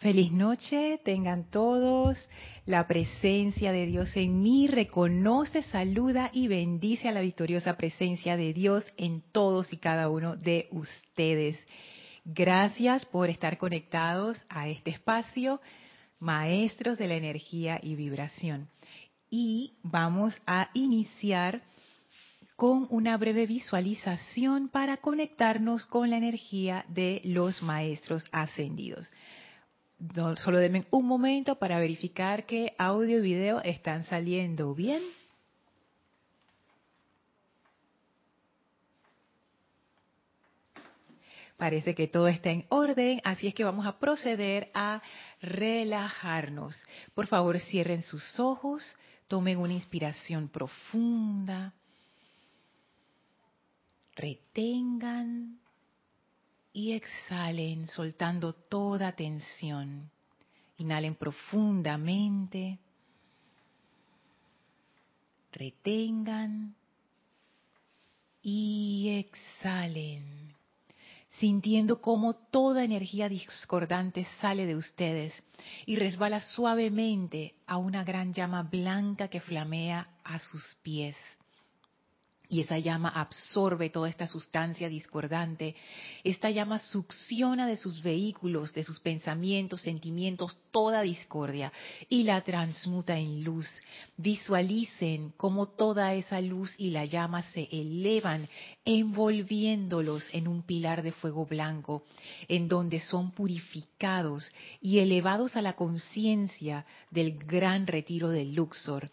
Feliz noche, tengan todos. La presencia de Dios en mí reconoce, saluda y bendice a la victoriosa presencia de Dios en todos y cada uno de ustedes. Gracias por estar conectados a este espacio, maestros de la energía y vibración. Y vamos a iniciar con una breve visualización para conectarnos con la energía de los maestros ascendidos solo denme un momento para verificar que audio y video están saliendo bien. Parece que todo está en orden, así es que vamos a proceder a relajarnos. Por favor, cierren sus ojos, tomen una inspiración profunda, retengan y exhalen soltando toda tensión. Inhalen profundamente. Retengan y exhalen, sintiendo cómo toda energía discordante sale de ustedes y resbala suavemente a una gran llama blanca que flamea a sus pies y esa llama absorbe toda esta sustancia discordante. Esta llama succiona de sus vehículos, de sus pensamientos, sentimientos, toda discordia y la transmuta en luz. Visualicen cómo toda esa luz y la llama se elevan, envolviéndolos en un pilar de fuego blanco, en donde son purificados y elevados a la conciencia del gran retiro del Luxor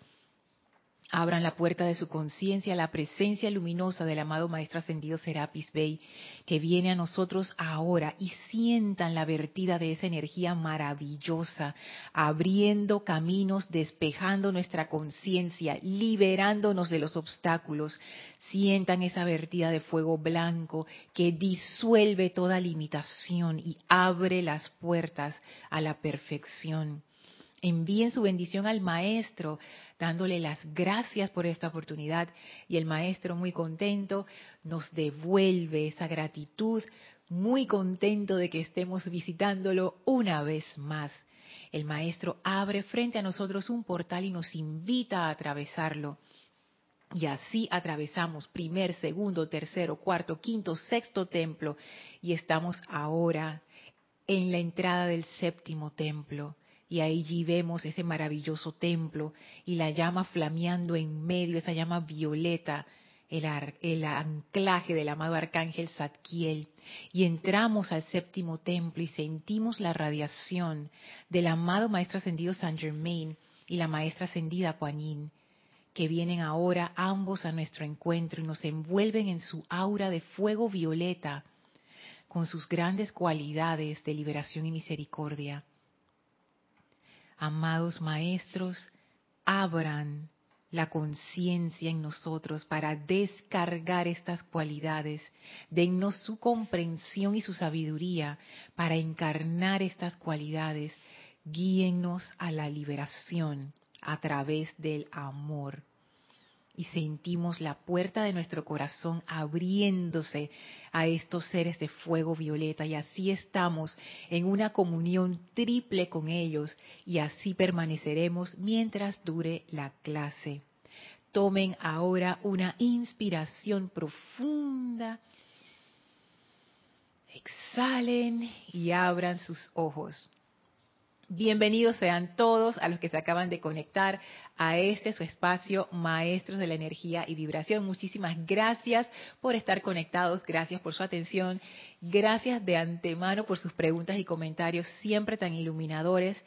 Abran la puerta de su conciencia a la presencia luminosa del amado Maestro Ascendido Serapis Bey, que viene a nosotros ahora y sientan la vertida de esa energía maravillosa, abriendo caminos, despejando nuestra conciencia, liberándonos de los obstáculos. Sientan esa vertida de fuego blanco que disuelve toda limitación y abre las puertas a la perfección envíen su bendición al maestro, dándole las gracias por esta oportunidad. Y el maestro, muy contento, nos devuelve esa gratitud, muy contento de que estemos visitándolo una vez más. El maestro abre frente a nosotros un portal y nos invita a atravesarlo. Y así atravesamos primer, segundo, tercero, cuarto, quinto, sexto templo y estamos ahora en la entrada del séptimo templo y allí vemos ese maravilloso templo y la llama flameando en medio, esa llama violeta, el, el, anclaje del amado arcángel Zadkiel. Y entramos al séptimo templo y sentimos la radiación del amado maestro ascendido Saint Germain y la maestra ascendida Kuan que vienen ahora ambos a nuestro encuentro y nos envuelven en su aura de fuego violeta con sus grandes cualidades de liberación y misericordia amados maestros, abran la conciencia en nosotros para descargar estas cualidades. Dennos su comprensión y su sabiduría para encarnar estas cualidades. Guíennos a la liberación a través del amor y sentimos la puerta de nuestro corazón abriéndose a estos seres de fuego violeta y así estamos en una comunión triple con ellos y así permaneceremos mientras dure la clase. Tomen ahora una inspiración profunda. Exhalen y abran sus ojos. Bienvenidos sean todos a los que se acaban de conectar a este su espacio Maestros de la Energía y Vibración. Muchísimas gracias por estar conectados, gracias por su atención, gracias de antemano por sus preguntas y comentarios siempre tan iluminadores.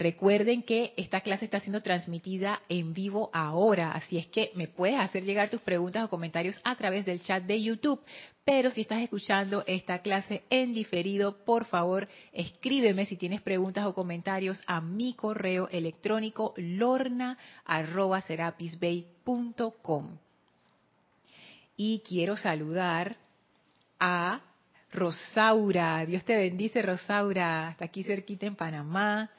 Recuerden que esta clase está siendo transmitida en vivo ahora, así es que me puedes hacer llegar tus preguntas o comentarios a través del chat de YouTube. Pero si estás escuchando esta clase en diferido, por favor, escríbeme si tienes preguntas o comentarios a mi correo electrónico lorna@serapisbay.com. Y quiero saludar a Rosaura. Dios te bendice, Rosaura. Hasta aquí cerquita en Panamá.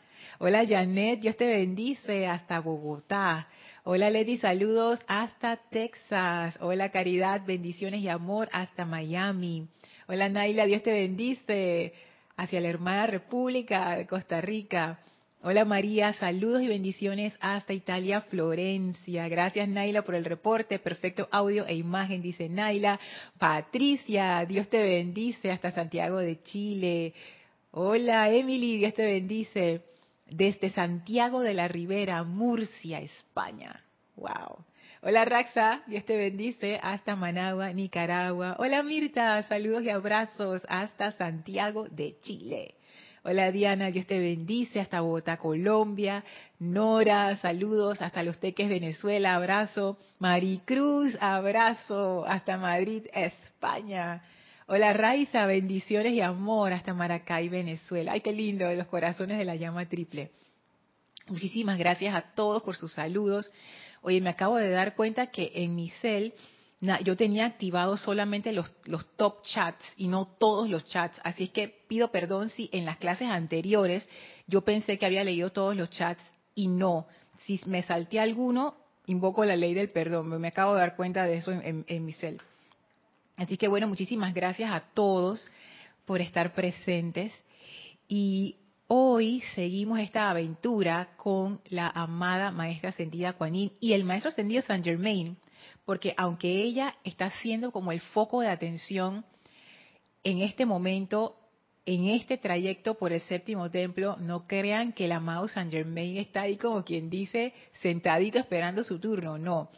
Hola Janet, Dios te bendice hasta Bogotá. Hola Lady, saludos hasta Texas. Hola Caridad, bendiciones y amor hasta Miami. Hola Naila, Dios te bendice hacia la hermana República de Costa Rica. Hola María, saludos y bendiciones hasta Italia, Florencia. Gracias Naila por el reporte, perfecto audio e imagen, dice Naila. Patricia, Dios te bendice hasta Santiago de Chile. Hola Emily, Dios te bendice desde Santiago de la Ribera, Murcia, España. Wow. Hola Raxa, Dios te bendice hasta Managua, Nicaragua. Hola Mirta, saludos y abrazos hasta Santiago de Chile. Hola Diana, Dios te bendice hasta Bogotá, Colombia. Nora, saludos hasta Los Teques, Venezuela, abrazo. Maricruz, abrazo hasta Madrid, España. Hola Raiza, bendiciones y amor hasta Maracay, Venezuela. Ay, qué lindo, los corazones de la llama triple. Muchísimas gracias a todos por sus saludos. Oye, me acabo de dar cuenta que en mi cel yo tenía activados solamente los, los top chats y no todos los chats. Así es que pido perdón si en las clases anteriores yo pensé que había leído todos los chats y no. Si me salté alguno, invoco la ley del perdón. Me acabo de dar cuenta de eso en, en mi cel. Así que bueno, muchísimas gracias a todos por estar presentes. Y Hoy seguimos esta aventura con la amada maestra ascendida Kuan y el maestro ascendido Saint Germain, porque aunque ella está siendo como el foco de atención en este momento, en este trayecto por el séptimo templo, no crean que el amado Saint Germain está ahí como quien dice sentadito esperando su turno, no.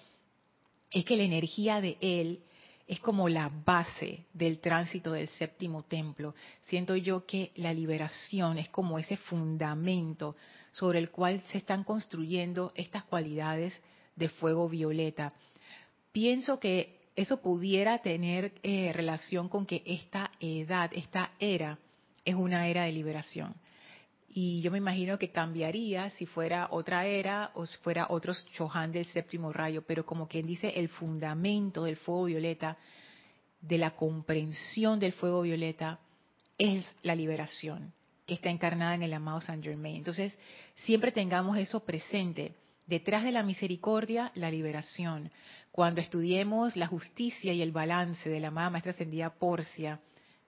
Es que la energía de él es como la base del tránsito del séptimo templo. Siento yo que la liberación es como ese fundamento sobre el cual se están construyendo estas cualidades de fuego violeta. Pienso que eso pudiera tener eh, relación con que esta edad, esta era, es una era de liberación. Y yo me imagino que cambiaría si fuera otra era o si fuera otro Chohan del séptimo rayo, pero como quien dice, el fundamento del fuego violeta, de la comprensión del fuego violeta, es la liberación que está encarnada en el amado Saint Germain. Entonces, siempre tengamos eso presente. Detrás de la misericordia, la liberación. Cuando estudiemos la justicia y el balance de la amada maestra ascendida Porcia,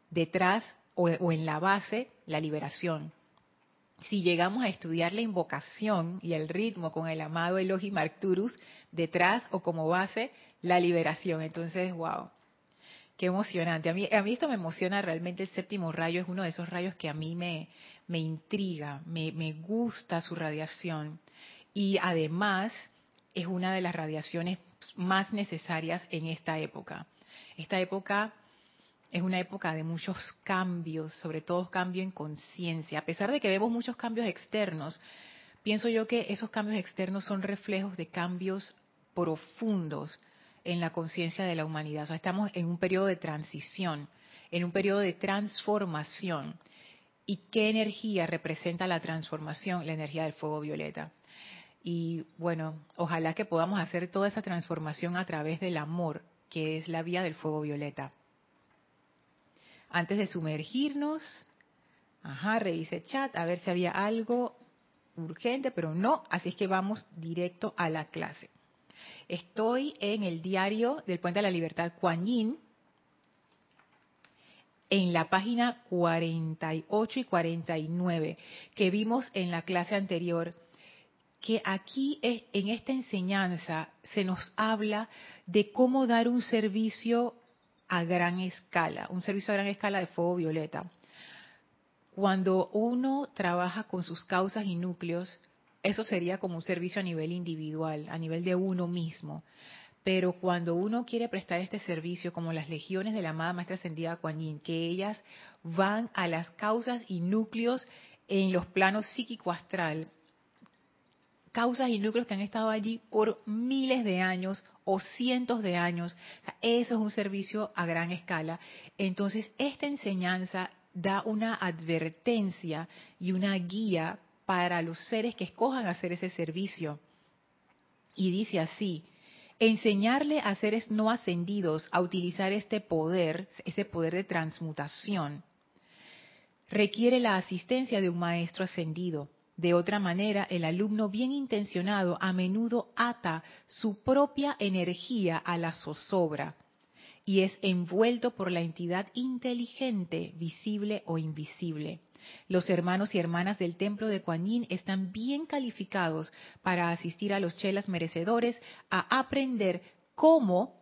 detrás o en la base, la liberación si llegamos a estudiar la invocación y el ritmo con el amado Elohim Arcturus detrás o como base, la liberación. Entonces, wow, qué emocionante. A mí, a mí esto me emociona realmente. El séptimo rayo es uno de esos rayos que a mí me, me intriga, me, me gusta su radiación. Y además es una de las radiaciones más necesarias en esta época. Esta época es una época de muchos cambios, sobre todo cambio en conciencia. A pesar de que vemos muchos cambios externos, pienso yo que esos cambios externos son reflejos de cambios profundos en la conciencia de la humanidad. Estamos en un periodo de transición, en un periodo de transformación. ¿Y qué energía representa la transformación? La energía del fuego violeta. Y bueno, ojalá que podamos hacer toda esa transformación a través del amor, que es la vía del fuego violeta antes de sumergirnos, ajá, revise chat a ver si había algo urgente, pero no, así es que vamos directo a la clase. Estoy en el diario del Puente de la Libertad, Kuan Yin, en la página 48 y 49, que vimos en la clase anterior, que aquí en esta enseñanza se nos habla de cómo dar un servicio a gran escala, un servicio a gran escala de fuego violeta. Cuando uno trabaja con sus causas y núcleos, eso sería como un servicio a nivel individual, a nivel de uno mismo. Pero cuando uno quiere prestar este servicio, como las legiones de la amada Maestra Ascendida Kuan Yin, que ellas van a las causas y núcleos en los planos psíquico-astral, causas y núcleos que han estado allí por miles de años o cientos de años. eso es un servicio a gran escala. Entonces, esta enseñanza da una advertencia y una guía para los seres que escojan hacer ese servicio. Y dice así, enseñarle a seres no ascendidos a utilizar este poder, ese poder de transmutación, requiere la asistencia de un maestro ascendido de otra manera, el alumno bien intencionado a menudo ata su propia energía a la zozobra y es envuelto por la entidad inteligente, visible o invisible. Los hermanos y hermanas del templo de Kuan Yin están bien calificados para asistir a los chelas merecedores a aprender cómo,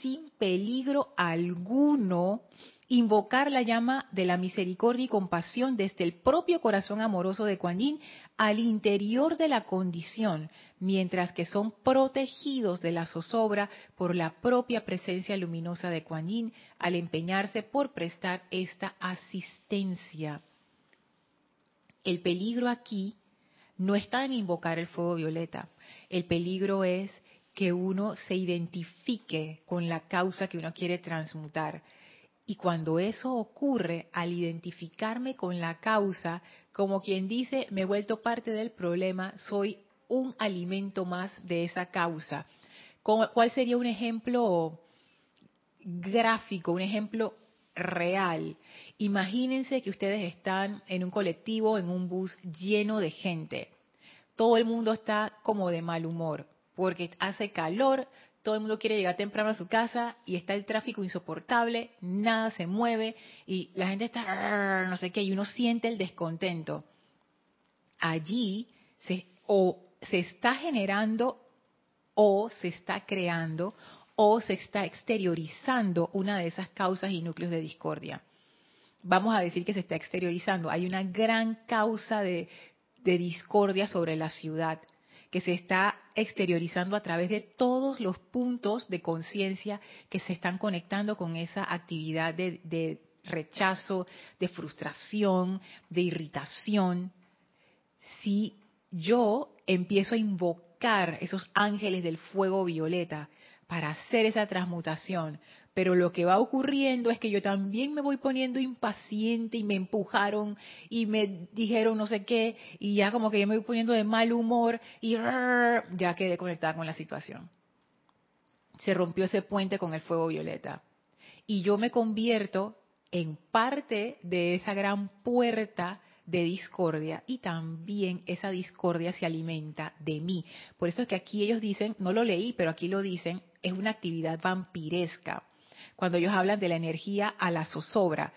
sin peligro alguno, invocar la llama de la misericordia y compasión desde el propio corazón amoroso de Kuan al interior de la condición, mientras que son protegidos de la zozobra por la propia presencia luminosa de Kuan al empeñarse por prestar esta asistencia. El peligro aquí no está en invocar el fuego violeta. El peligro es que uno se identifique con la causa que uno quiere transmutar y cuando eso ocurre, al identificarme con la causa, como quien dice, me he vuelto parte del problema, soy un alimento más de esa causa. ¿Cuál sería un ejemplo gráfico, un ejemplo real? Imagínense que ustedes están en un colectivo, en un bus lleno de gente. Todo el mundo está como de mal humor porque hace calor, todo el mundo quiere llegar temprano a su casa y está el tráfico insoportable, nada se mueve y la gente está no sé qué y uno siente el descontento. Allí se, o se está generando o se está creando o se está exteriorizando una de esas causas y núcleos de discordia. Vamos a decir que se está exteriorizando. Hay una gran causa de, de discordia sobre la ciudad que se está exteriorizando a través de todos los puntos de conciencia que se están conectando con esa actividad de, rechazo, de frustración, de irritación. Si yo empiezo a invocar esos ángeles del fuego violeta para hacer esa transmutación, pero lo que va ocurriendo es que yo también me voy poniendo impaciente y me empujaron y me dijeron no sé qué y ya como que yo me voy poniendo de mal humor y ya quedé conectada con la situación. Se rompió ese puente con el fuego violeta. Y yo me convierto en parte de esa gran puerta de discordia y también esa discordia se alimenta de mí. Por eso es que aquí ellos dicen, no lo leí, pero aquí lo dicen, es una actividad vampiresca cuando ellos hablan de la energía a la zozobra.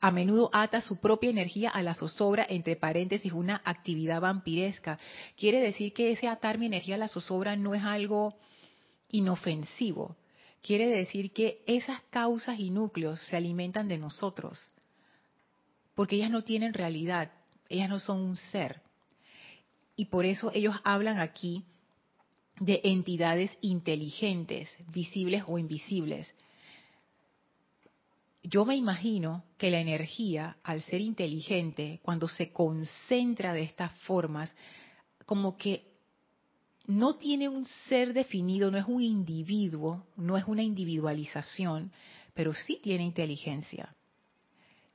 A menudo ata su propia energía a la zozobra, entre paréntesis, una actividad vampiresca. Quiere decir que ese atar mi energía a la zozobra no es algo inofensivo. Quiere decir que esas causas y núcleos se alimentan de nosotros, porque ellas no tienen realidad, ellas no son un ser. Y por eso ellos hablan aquí de entidades inteligentes, visibles o invisibles yo me imagino que la energía, al ser inteligente, cuando se concentra de estas formas, como que no tiene un ser definido, no es un individuo, no es una individualización, pero sí tiene inteligencia.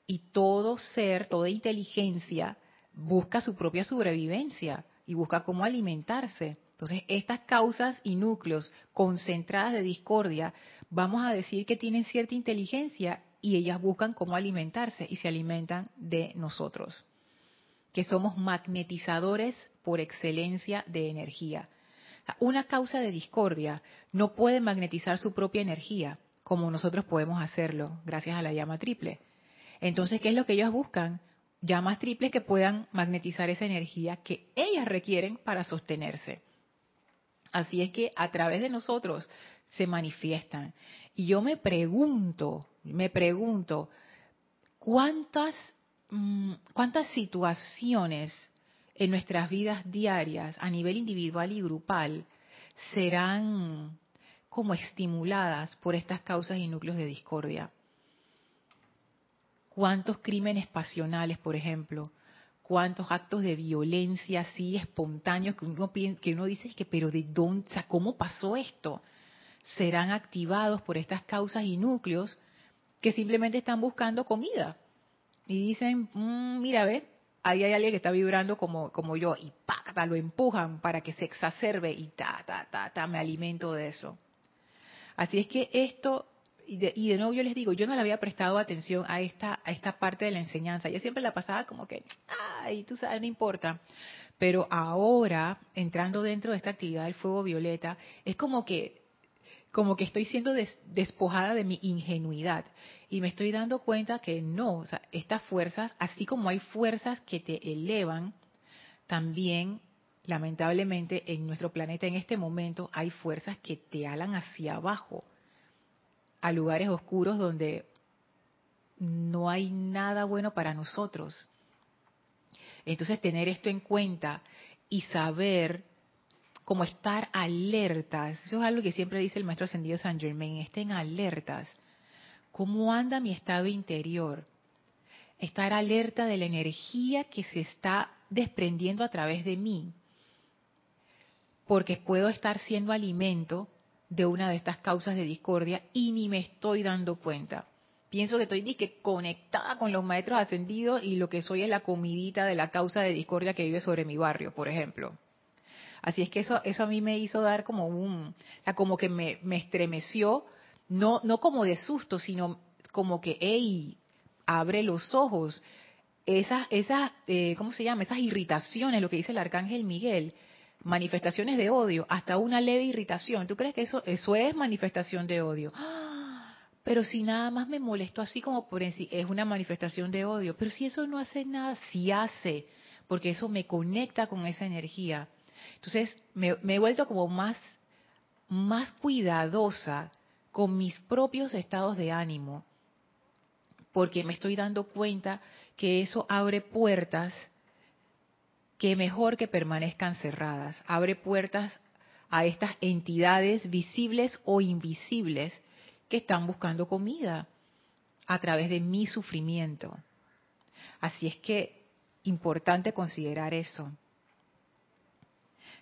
Y todo ser, toda inteligencia busca su propia sobrevivencia y busca cómo alimentarse. Entonces, estas causas y núcleos concentradas de discordia, vamos a decir que tienen cierta inteligencia y ellas buscan cómo alimentarse y se alimentan de nosotros, que somos magnetizadores por excelencia de energía. Una causa de discordia no puede magnetizar su propia energía como nosotros podemos hacerlo gracias a la llama triple. Entonces, ¿qué es lo que ellos buscan? Llamas triples que puedan magnetizar esa energía que ellas requieren para sostenerse. Así es que a través de nosotros se manifiestan. Y yo me pregunto, me pregunto, ¿cuántas, mm, cuántas situaciones en nuestras vidas diarias a nivel individual y grupal serán como estimuladas por estas causas y núcleos de discordia? ¿Cuántos crímenes pasionales, por ejemplo? ¿Cuántos actos de violencia así espontáneos que uno, que uno dice que, pero de dónde, ¿cómo pasó esto? Serán activados por estas causas y núcleos que simplemente están buscando comida. Y dicen, mm, mira, ve, ahí hay alguien que está vibrando como, como yo, y ¡pacta! lo empujan para que se exacerbe y ta, ta, ta, ta, me alimento de eso. Así es que esto, y de, y de nuevo yo les digo, yo no le había prestado atención a esta, a esta parte de la enseñanza. Yo siempre la pasaba como que, ay, tú sabes, no importa. Pero ahora, entrando dentro de esta actividad del fuego violeta, es como que como que estoy siendo despojada de mi ingenuidad y me estoy dando cuenta que no, o sea, estas fuerzas, así como hay fuerzas que te elevan, también lamentablemente en nuestro planeta en este momento hay fuerzas que te alan hacia abajo, a lugares oscuros donde no hay nada bueno para nosotros. Entonces tener esto en cuenta y saber como estar alertas. Eso es algo que siempre dice el maestro ascendido San Germain, estén alertas. ¿Cómo anda mi estado interior? Estar alerta de la energía que se está desprendiendo a través de mí. Porque puedo estar siendo alimento de una de estas causas de discordia y ni me estoy dando cuenta. Pienso que estoy conectada con los maestros ascendidos y lo que soy es la comidita de la causa de discordia que vive sobre mi barrio, por ejemplo. Así es que eso, eso a mí me hizo dar como un, o sea, como que me, estremeció, no, no como de susto, sino como que, hey, abre los ojos. Esas, esas, eh, ¿cómo se llama? Esas irritaciones, lo que dice el arcángel Miguel, manifestaciones de odio, hasta una leve irritación. ¿Tú crees que eso, eso es manifestación de odio? Pero si nada más me molesto así como por en sí, es una manifestación de odio. Pero si eso no hace nada, sí hace, porque eso me conecta con esa energía. Entonces me, he vuelto como más, más cuidadosa con mis propios estados de ánimo, porque me estoy dando cuenta que eso abre puertas que mejor que permanezcan cerradas, abre puertas a estas entidades visibles o invisibles que están buscando comida a través de mi sufrimiento. Así es que importante considerar eso.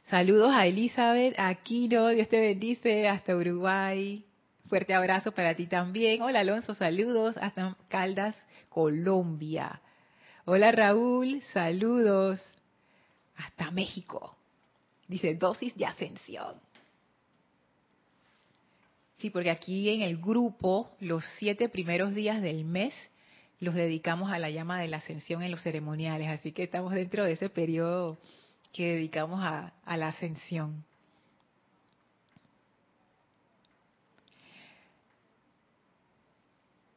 Saludos a Elizabeth Aquino, Dios te bendice hasta Uruguay. Fuerte abrazo para ti también. Hola Alonso, saludos hasta Caldas, Colombia. Hola Raúl, saludos hasta México. Dice dosis de ascensión. Sí, porque aquí en el grupo, los siete primeros días del mes, los dedicamos a la llama de la ascensión en los ceremoniales. Así que estamos dentro de ese periodo que dedicamos a, la ascensión.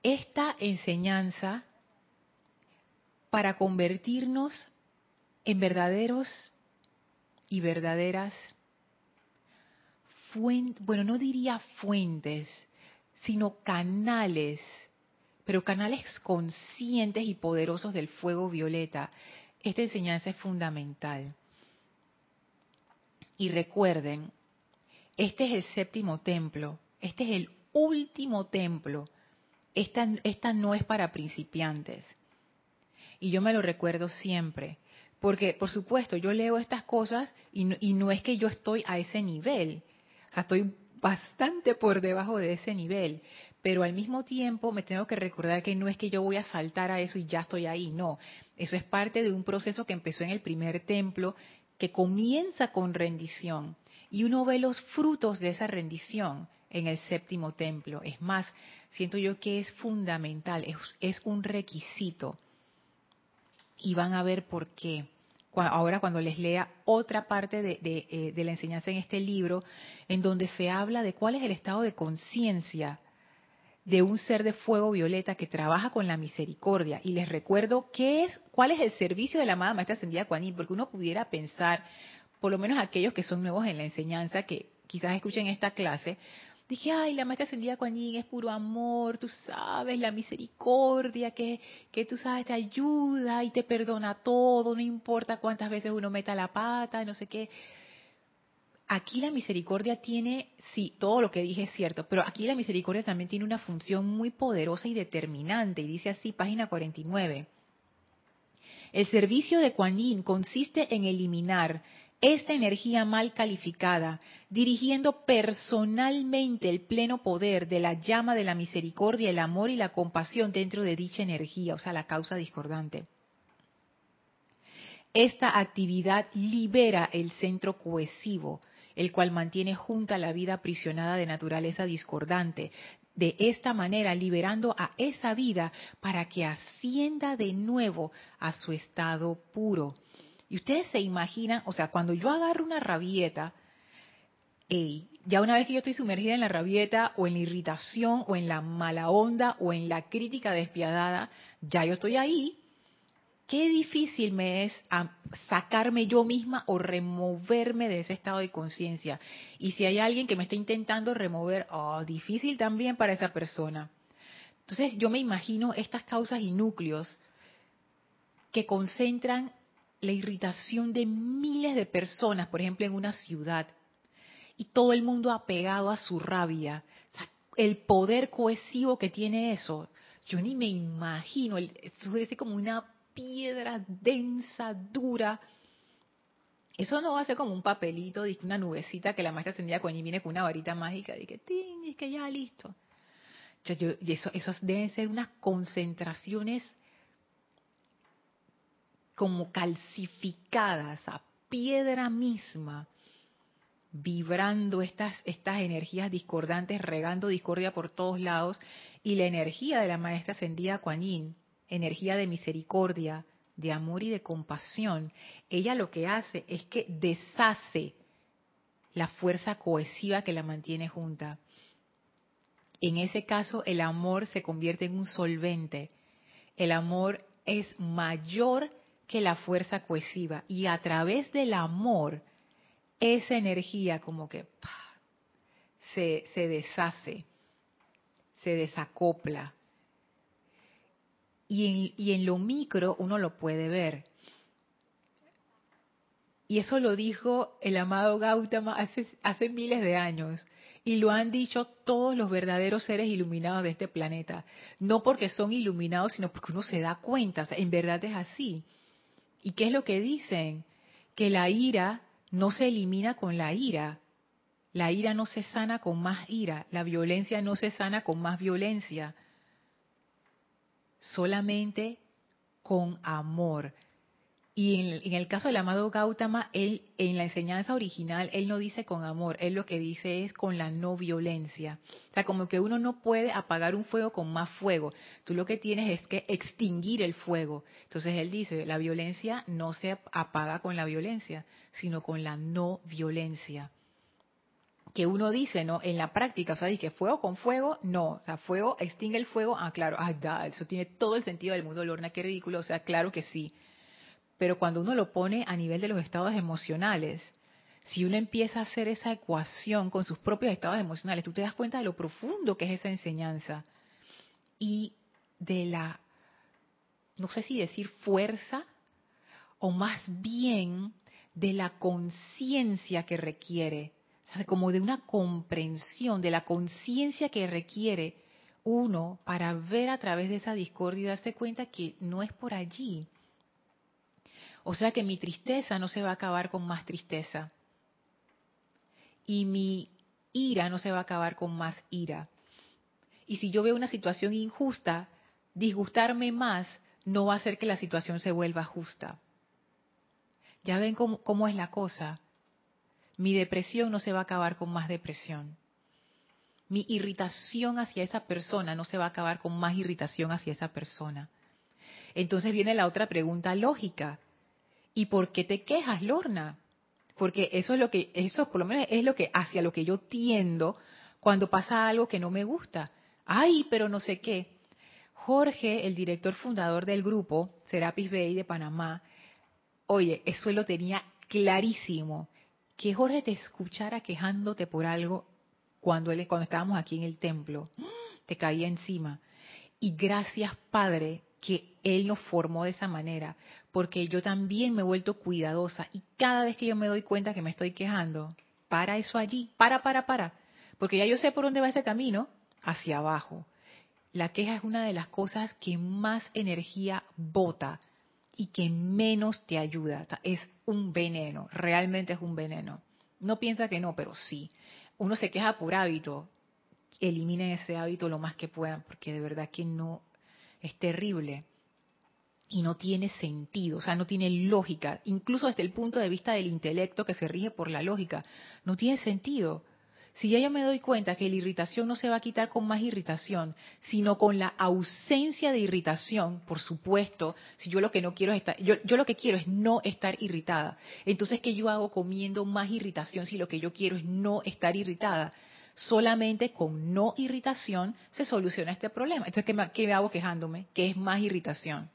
Esta enseñanza para convertirnos en verdaderos y verdaderas fuentes, bueno, no diría fuentes, sino canales, pero canales conscientes y poderosos del fuego violeta. Esta enseñanza es fundamental. Y recuerden, este es el séptimo templo, este es el último templo. Esta, no es para principiantes. Y yo me lo recuerdo siempre. Porque, por supuesto, yo leo estas cosas y no, y no es que yo estoy a ese nivel. O sea, estoy bastante por debajo de ese nivel. Pero al mismo tiempo me tengo que recordar que no es que yo voy a saltar a eso y ya estoy ahí. No, eso es parte de un proceso que empezó en el primer templo que comienza con rendición y uno ve los frutos de esa rendición en el séptimo templo. Es más, siento yo que es fundamental, es, un requisito. Y van a ver por qué. Ahora cuando les lea otra parte de, eh, de la enseñanza en este libro, en donde se habla de cuál es el estado de conciencia de un ser de fuego violeta que trabaja con la misericordia. Y les recuerdo qué es, cuál es el servicio de la amada maestra ascendida Kuan porque uno pudiera pensar, por lo menos aquellos que son nuevos en la enseñanza, que quizás escuchen esta clase, dije, ay, la maestra ascendida Kuan es puro amor, tú sabes, la misericordia, que, que tú sabes, te ayuda y te perdona todo, no importa cuántas veces uno meta la pata, no sé qué aquí la misericordia tiene, sí, todo lo que dije es cierto, pero aquí la misericordia también tiene una función muy poderosa y determinante, y dice así, página 49. El servicio de Kuan Yin consiste en eliminar esta energía mal calificada, dirigiendo personalmente el pleno poder de la llama de la misericordia, el amor y la compasión dentro de dicha energía, o sea, la causa discordante. Esta actividad libera el centro cohesivo, el cual mantiene junta la vida aprisionada de naturaleza discordante, de esta manera liberando a esa vida para que ascienda de nuevo a su estado puro. Y ustedes se imaginan, o sea, cuando yo agarro una rabieta, ey, ya una vez que yo estoy sumergida en la rabieta o en la irritación o en la mala onda o en la crítica despiadada, ya yo estoy ahí. Qué difícil me es sacarme yo misma o removerme de ese estado de conciencia. Y si hay alguien que me está intentando remover, oh, difícil también para esa persona. Entonces yo me imagino estas causas y núcleos que concentran la irritación de miles de personas, por ejemplo, en una ciudad, y todo el mundo apegado a su rabia. el poder cohesivo que tiene eso, yo ni me imagino, es como una piedra densa, dura. Eso no va a ser como un papelito, una nubecita que la maestra ascendida con viene con una varita mágica y que, y que ya listo. y eso, eso deben ser unas concentraciones como calcificadas a piedra misma vibrando estas, estas energías discordantes, regando discordia por todos lados, y la energía de la maestra ascendida Kuan Yin, energía de misericordia, de amor y de compasión, ella lo que hace es que deshace la fuerza cohesiva que la mantiene junta. En ese caso, el amor se convierte en un solvente. El amor es mayor que la fuerza cohesiva y a través del amor, esa energía como que se, se deshace, se desacopla. Y en, y en lo micro uno lo puede ver. Y eso lo dijo el amado Gautama hace, hace miles de años. Y lo han dicho todos los verdaderos seres iluminados de este planeta. No porque son iluminados, sino porque uno se da cuenta. en verdad es así. ¿Y qué es lo que dicen? Que la ira no se elimina con la ira. La ira no se sana con más ira. La violencia no se sana con más violencia. Solamente con amor. Y en, el caso del amado Gautama, él, en la enseñanza original, él no dice con amor, él lo que dice es con la no violencia. O sea, como que uno no puede apagar un fuego con más fuego. Tú lo que tienes es que extinguir el fuego. Entonces él dice, la violencia no se apaga con la violencia, sino con la no violencia. Que uno dice, ¿no? En la práctica, o sea, dice, fuego con fuego, no. O sea, fuego extingue el fuego, ah, claro, ah, da, eso tiene todo el sentido del mundo, Lorna, qué ridículo, o sea, claro que sí pero cuando uno lo pone a nivel de los estados emocionales, si uno empieza a hacer esa ecuación con sus propios estados emocionales, tú te das cuenta de lo profundo que es esa enseñanza y de la, no sé si decir fuerza, o más bien de la conciencia que requiere, como de una comprensión, de la conciencia que requiere uno para ver a través de esa discordia y darse cuenta que no es por allí, o sea que mi tristeza no se va a acabar con más tristeza. Y mi ira no se va a acabar con más ira. Y si yo veo una situación injusta, disgustarme más no va a hacer que la situación se vuelva justa. Ya ven cómo, es la cosa. Mi depresión no se va a acabar con más depresión. Mi irritación hacia esa persona no se va a acabar con más irritación hacia esa persona. Entonces viene la otra pregunta lógica. ¿Y por qué te quejas, Lorna? Porque eso es lo que, eso por lo menos es lo que, hacia lo que yo tiendo cuando pasa algo que no me gusta. Ay, pero no sé qué. Jorge, el director fundador del grupo Serapis Bay de Panamá, oye, eso lo tenía clarísimo. Que Jorge te escuchara quejándote por algo cuando, él, cuando estábamos aquí en el templo. Te caía encima. Y gracias, Padre, que Él nos formó de esa manera, porque yo también me he vuelto cuidadosa y cada vez que yo me doy cuenta que me estoy quejando, para eso allí, para, para, para, porque ya yo sé por dónde va ese camino, hacia abajo. La queja es una de las cosas que más energía bota y que menos te ayuda. es un veneno, realmente es un veneno. No piensa que no, pero sí. Uno se queja por hábito. Eliminen ese hábito lo más que puedan, porque de verdad que no es terrible y no tiene sentido, o sea, no tiene lógica, incluso desde el punto de vista del intelecto que se rige por la lógica, no tiene sentido. Si ya yo me doy cuenta que la irritación no se va a quitar con más irritación, sino con la ausencia de irritación, por supuesto, si yo lo que no quiero es estar, yo, yo lo que quiero es no estar irritada. Entonces, ¿qué yo hago comiendo más irritación si lo que yo quiero es no estar irritada? Solamente con no irritación se soluciona este problema. Entonces, ¿qué me, qué me hago quejándome? Que es más irritación.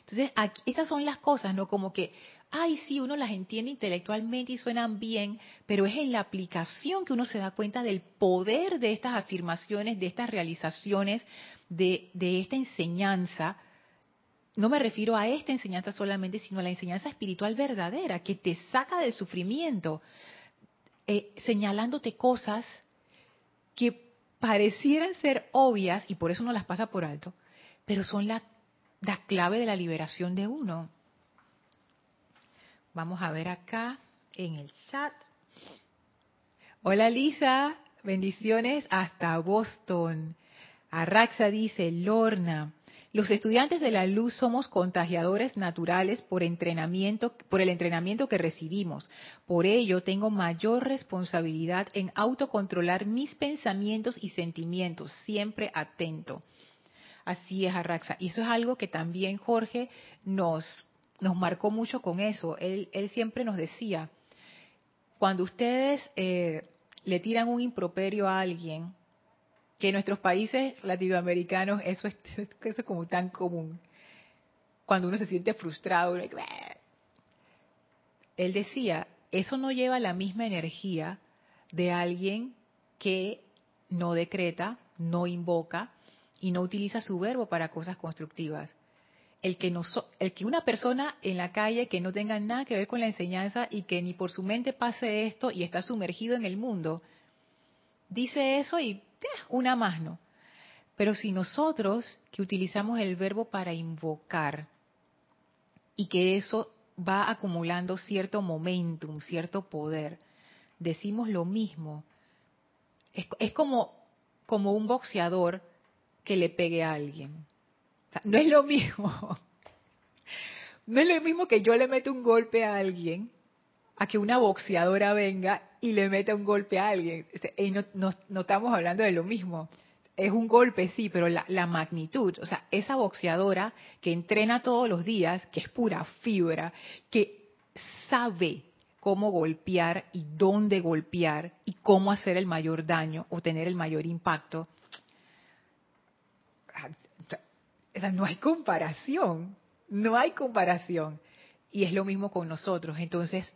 Entonces, aquí, estas son las cosas, ¿no? Como que, ay, sí, uno las entiende intelectualmente y suenan bien, pero es en la aplicación que uno se da cuenta del poder de estas afirmaciones, de estas realizaciones, de, de esta enseñanza. No me refiero a esta enseñanza solamente, sino a la enseñanza espiritual verdadera, que te saca del sufrimiento, eh, señalándote cosas que parecieran ser obvias, y por eso no las pasa por alto, pero son la clave de la liberación de uno. Vamos a ver acá en el chat. Hola Lisa, bendiciones hasta Boston. Arraxa dice, Lorna, los estudiantes de la luz somos contagiadores naturales por entrenamiento, por el entrenamiento que recibimos. Por ello tengo mayor responsabilidad en autocontrolar mis pensamientos y sentimientos, siempre atento. Así es, Arraxa. Y eso es algo que también Jorge nos, nos marcó mucho con eso. Él, siempre nos decía, cuando ustedes eh, le tiran un improperio a alguien, que en nuestros países latinoamericanos eso es, eso es como tan común. Cuando uno se siente frustrado, él decía, eso no lleva la misma energía de alguien que no decreta, no invoca, y no utiliza su verbo para cosas constructivas. El que, el que una persona en la calle que no tenga nada que ver con la enseñanza y que ni por su mente pase esto y está sumergido en el mundo, dice eso y eh, una más no. Pero si nosotros que utilizamos el verbo para invocar y que eso va acumulando cierto momentum, cierto poder, decimos lo mismo. Es, es como, como un boxeador que le pegue a alguien. No es lo mismo. No es lo mismo que yo le meta un golpe a alguien a que una boxeadora venga y le meta un golpe a alguien. Y no, no, estamos hablando de lo mismo. Es un golpe, sí, pero la, la, magnitud, o sea, esa boxeadora que entrena todos los días, que es pura fibra, que sabe cómo golpear y dónde golpear y cómo hacer el mayor daño o tener el mayor impacto, no hay comparación, no hay comparación. Y es lo mismo con nosotros. Entonces,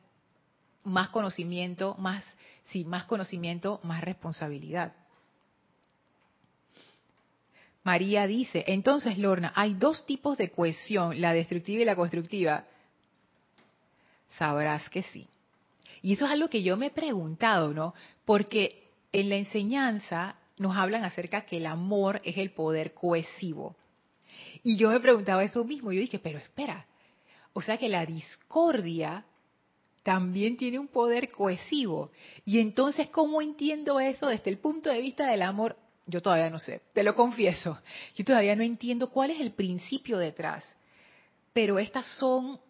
más conocimiento, más, sí, más conocimiento, más responsabilidad. María dice, entonces Lorna, hay dos tipos de cohesión, la destructiva y la constructiva. Sabrás que sí. Y eso es algo que yo me he preguntado, ¿no? Porque en la enseñanza nos hablan acerca que el amor es el poder cohesivo. Y yo me preguntaba eso mismo, yo dije, pero espera, o sea que la discordia también tiene un poder cohesivo. Y entonces, ¿cómo entiendo eso desde el punto de vista del amor? Yo todavía no sé, te lo confieso. Yo todavía no entiendo cuál es el principio detrás. Pero estas son,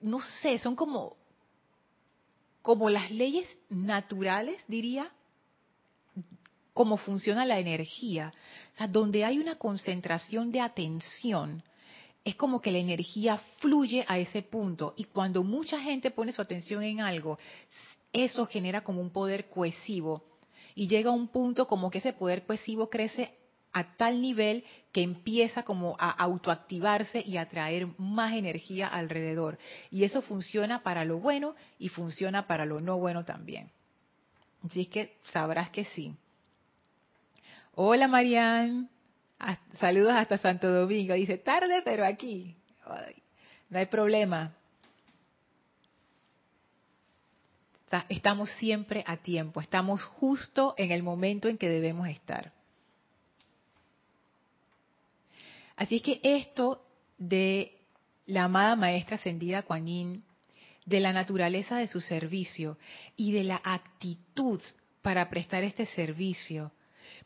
no sé, son como, como las leyes naturales, diría, cómo funciona la energía. Donde hay una concentración de atención, es como que la energía fluye a ese punto. Y cuando mucha gente pone su atención en algo, eso genera como un poder cohesivo. Y llega a un punto como que ese poder cohesivo crece a tal nivel que empieza como a autoactivarse y a traer más energía alrededor. Y eso funciona para lo bueno y funciona para lo no bueno también. Así que sabrás que sí. Hola Marian, saludos hasta Santo Domingo. Dice, tarde pero aquí. no hay problema. Estamos siempre a tiempo, estamos justo en el momento en que debemos estar. Así es que esto de la amada maestra ascendida Kuan de la naturaleza de su servicio y de la actitud para prestar este servicio,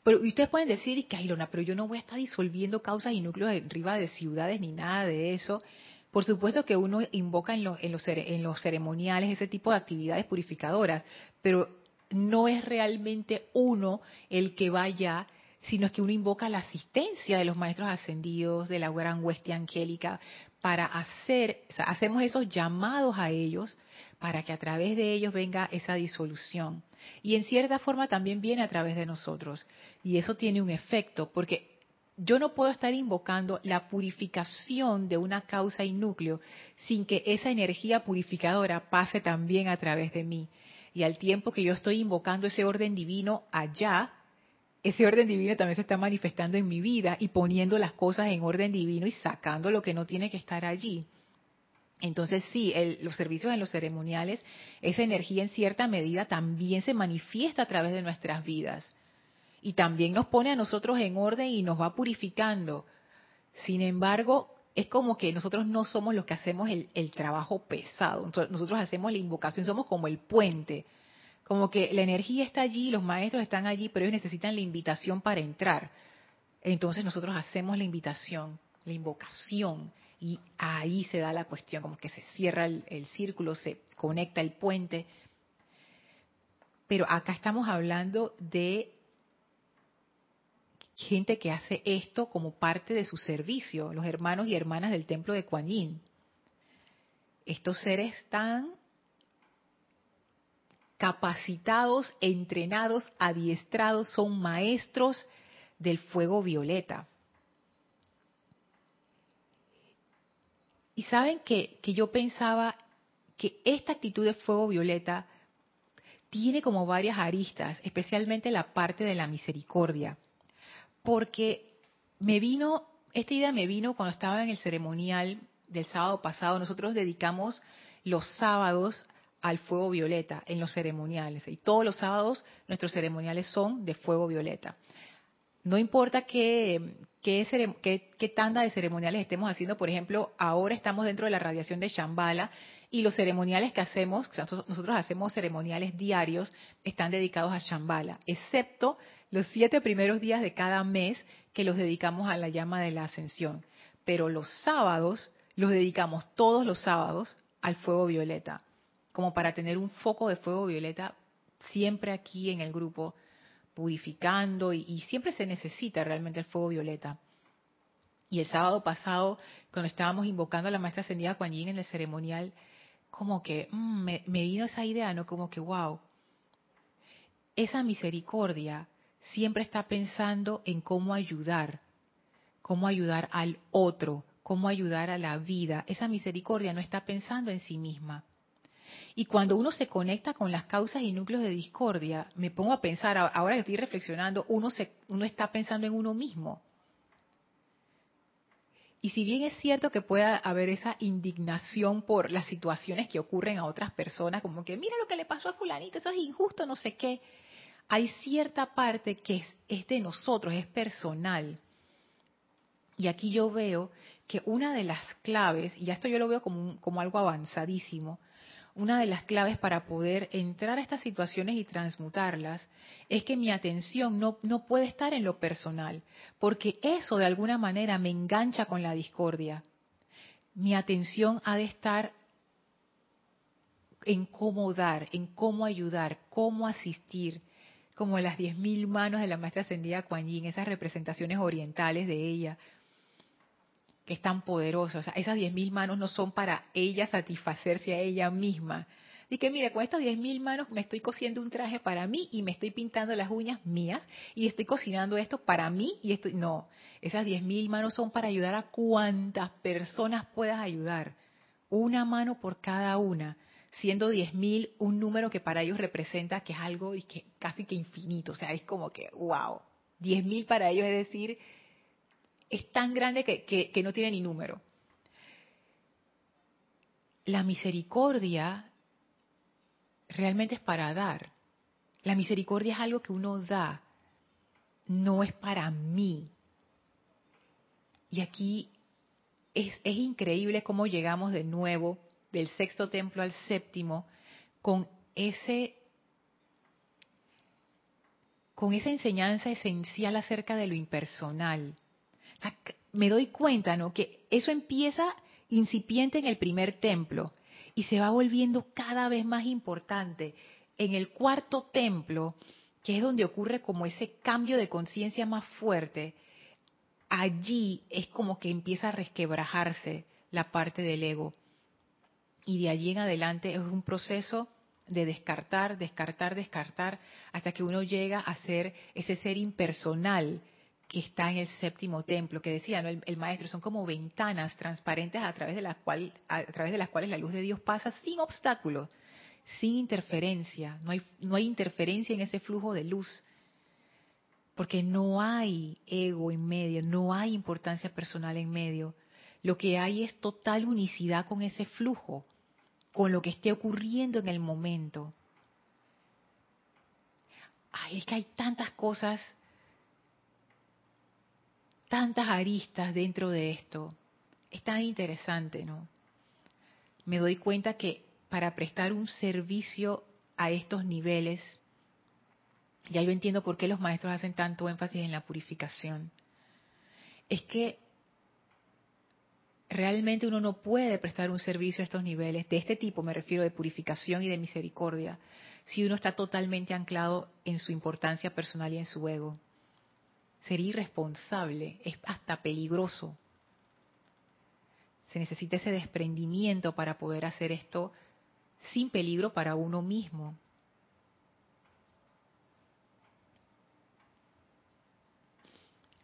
pero ustedes pueden decir, que Ailona, pero yo no voy a estar disolviendo causas y núcleos arriba de ciudades ni nada de eso, Por supuesto que uno invoca en, los, en, los, en los ceremoniales ese tipo de actividades purificadoras, pero no es realmente uno el que vaya, sino es que uno invoca la asistencia de los maestros ascendidos, de la gran hueste angélica, para hacer, hacemos esos llamados a ellos para que a través de ellos venga esa disolución. Y en cierta forma también viene a través de nosotros. Y eso tiene un efecto, porque yo no puedo estar invocando la purificación de una causa y núcleo sin que esa energía purificadora pase también a través de mí. Y al tiempo que yo estoy invocando ese orden divino allá, ese orden divino también se está manifestando en mi vida y poniendo las cosas en orden divino y sacando lo que no tiene que estar allí. Entonces sí, los servicios en los ceremoniales, esa energía en cierta medida también se manifiesta a través de nuestras vidas y también nos pone a nosotros en orden y nos va purificando. Sin embargo, es como que nosotros no somos los que hacemos el, trabajo pesado. Nosotros hacemos la invocación, somos como el puente. Como que la energía está allí, los maestros están allí, pero ellos necesitan la invitación para entrar. Entonces nosotros hacemos la invitación, la invocación, y ahí se da la cuestión, como que se cierra el círculo, se conecta el puente. Pero acá estamos hablando de gente que hace esto como parte de su servicio, los hermanos y hermanas del templo de Kuan Yin. Estos seres están capacitados, entrenados, adiestrados, son maestros del fuego violeta. Y saben que, que yo pensaba que esta actitud de fuego violeta tiene como varias aristas, especialmente la parte de la misericordia porque me vino, esta idea me vino cuando estaba en el ceremonial del sábado pasado. Nosotros dedicamos los sábados al fuego violeta en los ceremoniales. Y todos los sábados nuestros ceremoniales son de fuego violeta. No importa qué, tanda de ceremoniales estemos haciendo, por ejemplo, ahora estamos dentro de la radiación de Shambhala y los ceremoniales que hacemos, nosotros hacemos ceremoniales diarios, están dedicados a Shambhala, excepto los siete primeros días de cada mes que los dedicamos a la llama de la ascensión. Pero los sábados los dedicamos todos los sábados al fuego violeta, como para tener un foco de fuego violeta siempre aquí en el grupo, purificando y, siempre se necesita realmente el fuego violeta. Y el sábado pasado, cuando estábamos invocando a la maestra ascendida Kuan Yin en el ceremonial, como que mm, me, me vino esa idea, ¿no? Como que, wow, esa misericordia siempre está pensando en cómo ayudar, cómo ayudar al otro, cómo ayudar a la vida. Esa misericordia no está pensando en sí misma. Y cuando uno se conecta con las causas y núcleos de discordia, me pongo a pensar, ahora que estoy reflexionando, uno, se, uno está pensando en uno mismo. Y si bien es cierto que pueda haber esa indignación por las situaciones que ocurren a otras personas, como que mira lo que le pasó a fulanito, eso es injusto, no sé qué, hay cierta parte que es, de nosotros, es personal. Y aquí yo veo que una de las claves, y esto yo lo veo como algo avanzadísimo, una de las claves para poder entrar a estas situaciones y transmutarlas es que mi atención no, puede estar en lo personal, porque eso de alguna manera me engancha con la discordia. Mi atención ha de estar en cómo dar, en cómo ayudar, cómo asistir, como las diez mil manos de la maestra ascendida Kuan Yin, esas representaciones orientales de ella, que es tan poderosa. O sea, esas diez mil manos no son para ella satisfacerse a ella misma. Y que mire, con estas diez mil manos me estoy cosiendo un traje para mí y me estoy pintando las uñas mías y estoy cocinando esto para mí y esto no, esas diez mil manos son para ayudar a cuantas personas puedas ayudar, una mano por cada una. Siendo 10.000 un número que para ellos representa que es algo que, casi que infinito, o sea, es como que, wow, 10.000 para ellos es decir, es tan grande que, no tiene ni número. La misericordia realmente es para dar. La misericordia es algo que uno da, no es para mí. Y aquí es, es increíble cómo llegamos de nuevo del sexto templo al séptimo, con ese con esa enseñanza esencial acerca de lo impersonal. Me doy cuenta, ¿no? Que eso empieza incipiente en el primer templo y se va volviendo cada vez más importante en el cuarto templo, que es donde ocurre como ese cambio de conciencia más fuerte, allí es como que empieza a resquebrajarse la parte del ego. Y de allí en adelante es un proceso de descartar, descartar, descartar, hasta que uno llega a ser ese ser impersonal que está en el séptimo templo, que decía el, maestro, son como ventanas transparentes a través, de las cual, a través de las cuales la luz de Dios pasa sin obstáculos, sin interferencia, no hay, no hay interferencia en ese flujo de luz, porque no hay ego en medio, no hay importancia personal en medio, lo que hay es total unicidad con ese flujo, con lo que esté ocurriendo en el momento. Ay, es que hay tantas cosas, tantas aristas dentro de esto. Es tan interesante, ¿no? Me doy cuenta que para prestar un servicio a estos niveles, ya yo entiendo por qué los maestros hacen tanto énfasis en la purificación. Es que realmente uno no puede prestar un servicio a estos niveles, de este tipo me refiero de purificación y de misericordia, si uno está totalmente anclado en su importancia personal y en su ego. Sería irresponsable, es hasta peligroso. Se necesita ese desprendimiento para poder hacer esto sin peligro para uno mismo.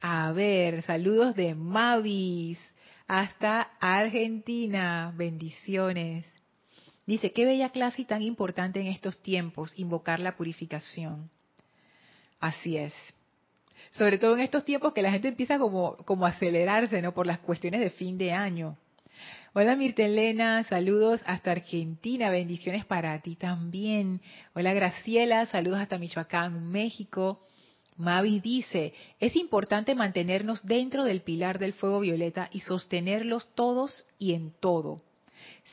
A ver, saludos de Mavis hasta Argentina. Bendiciones. Dice, qué bella clase y tan importante en estos tiempos, invocar la purificación. Así es. Sobre todo en estos tiempos que la gente empieza como, como a acelerarse, ¿no? Por las cuestiones de fin de año. Hola Mirtelena, saludos hasta Argentina, bendiciones para ti también. Hola Graciela, saludos hasta Michoacán, México. Mavi dice, es importante mantenernos dentro del pilar del fuego violeta y sostenerlos todos y en todo,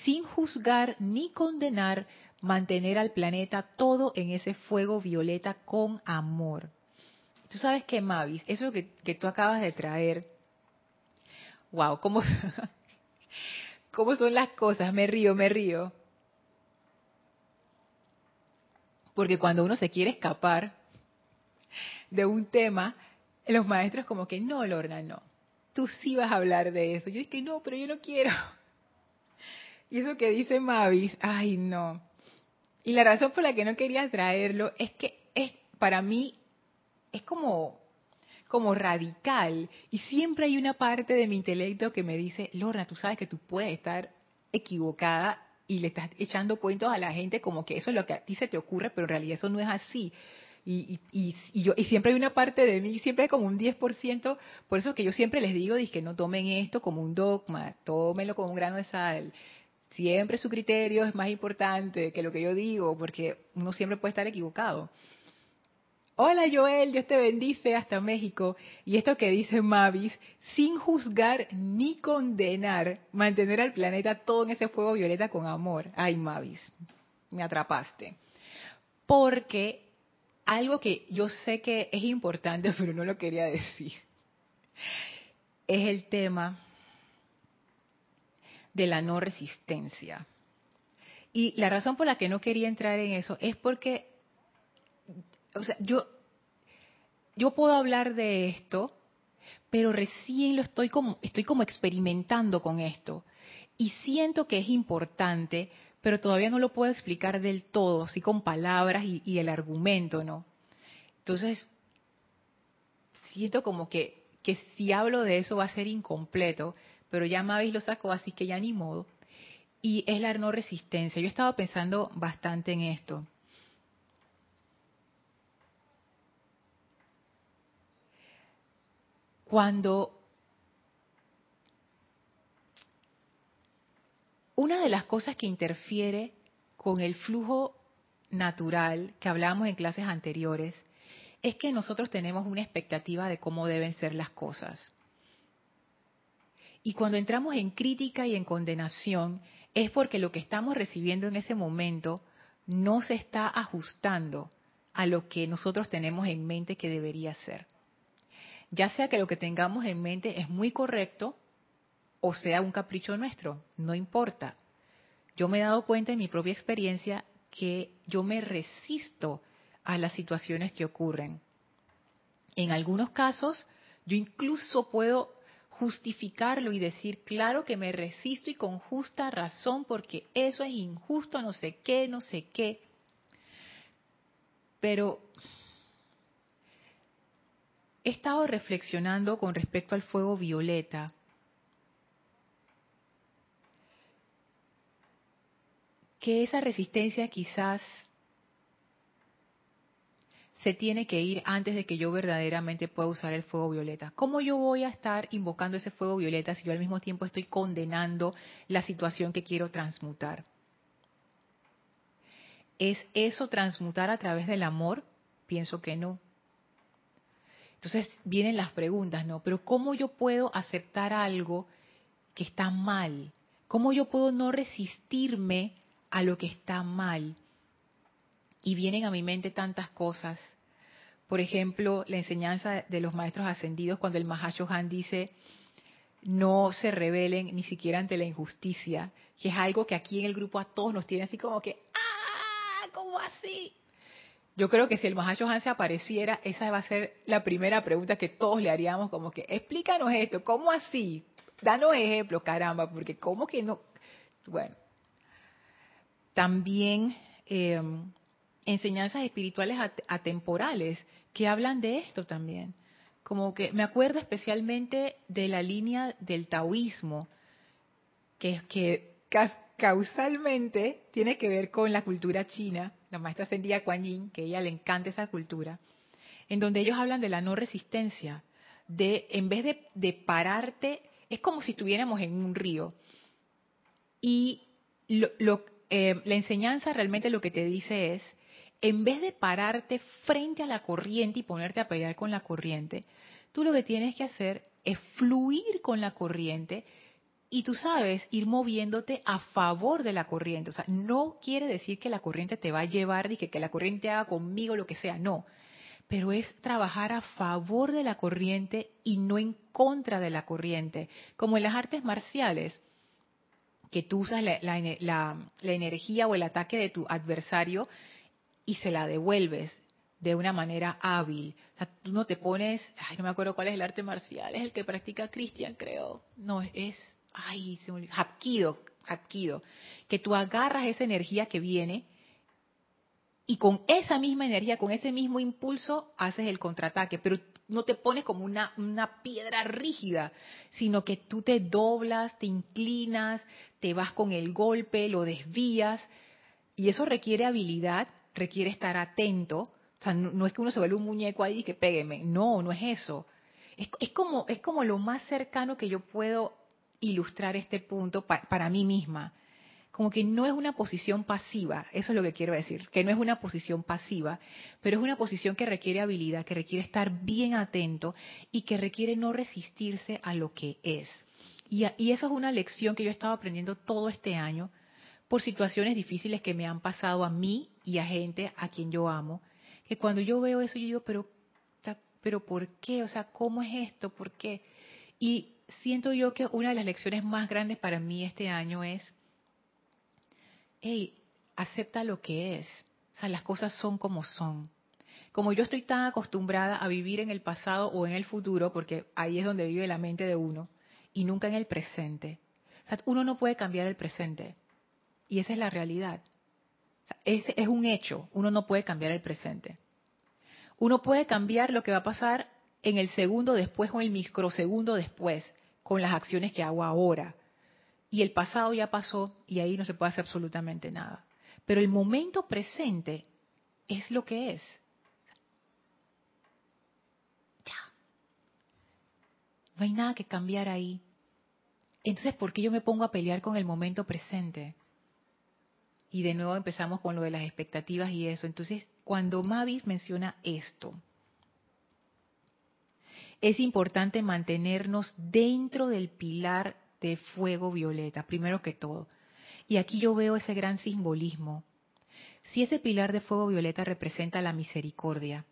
sin juzgar ni condenar, mantener al planeta todo en ese fuego violeta con amor. Tú sabes que, Mavis, eso que, que tú acabas de traer, wow, ¿cómo, ¿cómo son las cosas? Me río, me río. Porque cuando uno se quiere escapar, de un tema, los maestros como que, no, Lorna, no, tú sí vas a hablar de eso. Yo que no, pero yo no quiero. Y eso que dice Mavis, ay, no. Y la razón por la que no quería traerlo es que es para mí es como como radical y siempre hay una parte de mi intelecto que me dice, Lorna, tú sabes que tú puedes estar equivocada y le estás echando cuentos a la gente como que eso es lo que a ti se te ocurre, pero en realidad eso no es así. Y, y, y, yo, y siempre hay una parte de mí, siempre como un 10%, por eso que yo siempre les digo, que no tomen esto como un dogma, tómenlo como un grano de sal. Siempre su criterio es más importante que lo que yo digo, porque uno siempre puede estar equivocado. Hola Joel, Dios te bendice hasta México. Y esto que dice Mavis, sin juzgar ni condenar, mantener al planeta todo en ese fuego violeta con amor. Ay Mavis, me atrapaste. Porque algo que yo sé que es importante, pero no lo quería decir, es el tema de la no resistencia. Y la razón por la que no quería entrar en eso es porque, o sea, yo, yo puedo hablar de esto, pero recién lo estoy como, estoy como experimentando con esto. Y siento que es importante pero todavía no lo puedo explicar del todo, así con palabras y, el argumento, ¿no? Entonces, siento como que, que si hablo de eso va a ser incompleto, pero ya Mavis lo sacó, así que ya ni modo. Y es la no resistencia. Yo estaba pensando bastante en esto. Cuando Una de las cosas que interfiere con el flujo natural que hablábamos en clases anteriores es que nosotros tenemos una expectativa de cómo deben ser las cosas. Y cuando entramos en crítica y en condenación es porque lo que estamos recibiendo en ese momento no se está ajustando a lo que nosotros tenemos en mente que debería ser. Ya sea que lo que tengamos en mente es muy correcto o sea un capricho nuestro, no importa. Yo me he dado cuenta en mi propia experiencia que yo me resisto a las situaciones que ocurren. En algunos casos, yo incluso puedo justificarlo y decir, claro que me resisto y con justa razón porque eso es injusto, no sé qué, no sé qué. Pero he estado reflexionando con respecto al fuego violeta. Que esa resistencia quizás se tiene que ir antes de que yo verdaderamente pueda usar el fuego violeta. ¿Cómo yo voy a estar invocando ese fuego violeta si yo al mismo tiempo estoy condenando la situación que quiero transmutar? ¿Es eso transmutar a través del amor? Pienso que no. Entonces vienen las preguntas, ¿no? Pero ¿cómo yo puedo aceptar algo que está mal? ¿Cómo yo puedo no resistirme a lo que está mal? Y vienen a mi mente tantas cosas. Por ejemplo, la enseñanza de los maestros ascendidos cuando el Mahashohan dice, no se rebelen ni siquiera ante la injusticia, que es algo que aquí en el grupo a todos nos tiene así como que, ¡ah! ¿Cómo así? Yo creo que si el Mahashohan se apareciera, esa va a ser la primera pregunta que todos le haríamos, como que, explícanos esto, ¿cómo así? Danos ejemplo, caramba, porque ¿cómo que no? Bueno, también eh, enseñanzas espirituales atemporales que hablan de esto también. Como que me acuerdo especialmente de la línea del taoísmo, que es que causalmente tiene que ver con la cultura china, la maestra ascendida Kuan Yin, que a ella le encanta esa cultura, en donde ellos hablan de la no resistencia, de en vez de, pararte, es como si estuviéramos en un río. Y lo, eh, la enseñanza realmente lo que te dice es, en vez de pararte frente a la corriente y ponerte a pelear con la corriente, tú lo que tienes que hacer es fluir con la corriente y tú sabes, ir moviéndote a favor de la corriente. O sea, no quiere decir que la corriente te va a llevar y que, que la corriente haga conmigo lo que sea, no. Pero es trabajar a favor de la corriente y no en contra de la corriente. Como en las artes marciales, que tú usas la, la energía o el ataque de tu adversario y se la devuelves de una manera hábil. O sea, tú no te pones, ay, no me acuerdo cuál es el arte marcial, es el que practica Cristian, creo. No, es ay, se me olvidó, hapkido, que tú agarras esa energía que viene y con esa misma energía, con ese mismo impulso, haces el contraataque, pero no te pones como una, una piedra rígida, sino que tú te doblas, te inclinas, te vas con el golpe, lo desvías, y eso requiere habilidad, requiere estar atento, o sea, no, es que uno se vuelva un muñeco ahí y que pégueme, no, no es eso. Es, es, como, es como lo más cercano que yo puedo ilustrar este punto para mí misma. Como que no es una posición pasiva, eso es lo que quiero decir, que no es una posición pasiva, pero es una posición que requiere habilidad, que requiere estar bien atento y que requiere no resistirse a lo que es. Y, y eso es una lección que yo he estado aprendiendo todo este año por situaciones difíciles que me han pasado a mí y a gente a quien yo amo, que cuando yo veo eso yo digo, pero, pero ¿por qué? O sea, ¿cómo es esto? ¿Por qué? Y siento yo que una de las lecciones más grandes para mí este año es, hey, acepta lo que es. O sea, las cosas son como son. Como yo estoy tan acostumbrada a vivir en el pasado o en el futuro, porque ahí es donde vive la mente de uno, y nunca en el presente. O sea, uno no puede cambiar el presente. Y esa es la realidad. O sea, ese es un hecho. Uno no puede cambiar el presente. Uno puede cambiar lo que va a pasar en el segundo después o en el microsegundo después con las acciones que hago ahora. Y el pasado ya pasó y ahí no se puede hacer absolutamente nada. Pero el momento presente es lo que es. Ya. No hay nada que cambiar ahí. Entonces, ¿por qué yo me pongo a pelear con el momento presente? Y de nuevo empezamos con lo de las expectativas y eso. Entonces, cuando Mavis menciona esto, es importante mantenernos dentro del pilar de fuego violeta, primero que todo. Y aquí yo veo ese gran simbolismo. Si ese pilar de fuego violeta representa la misericordia,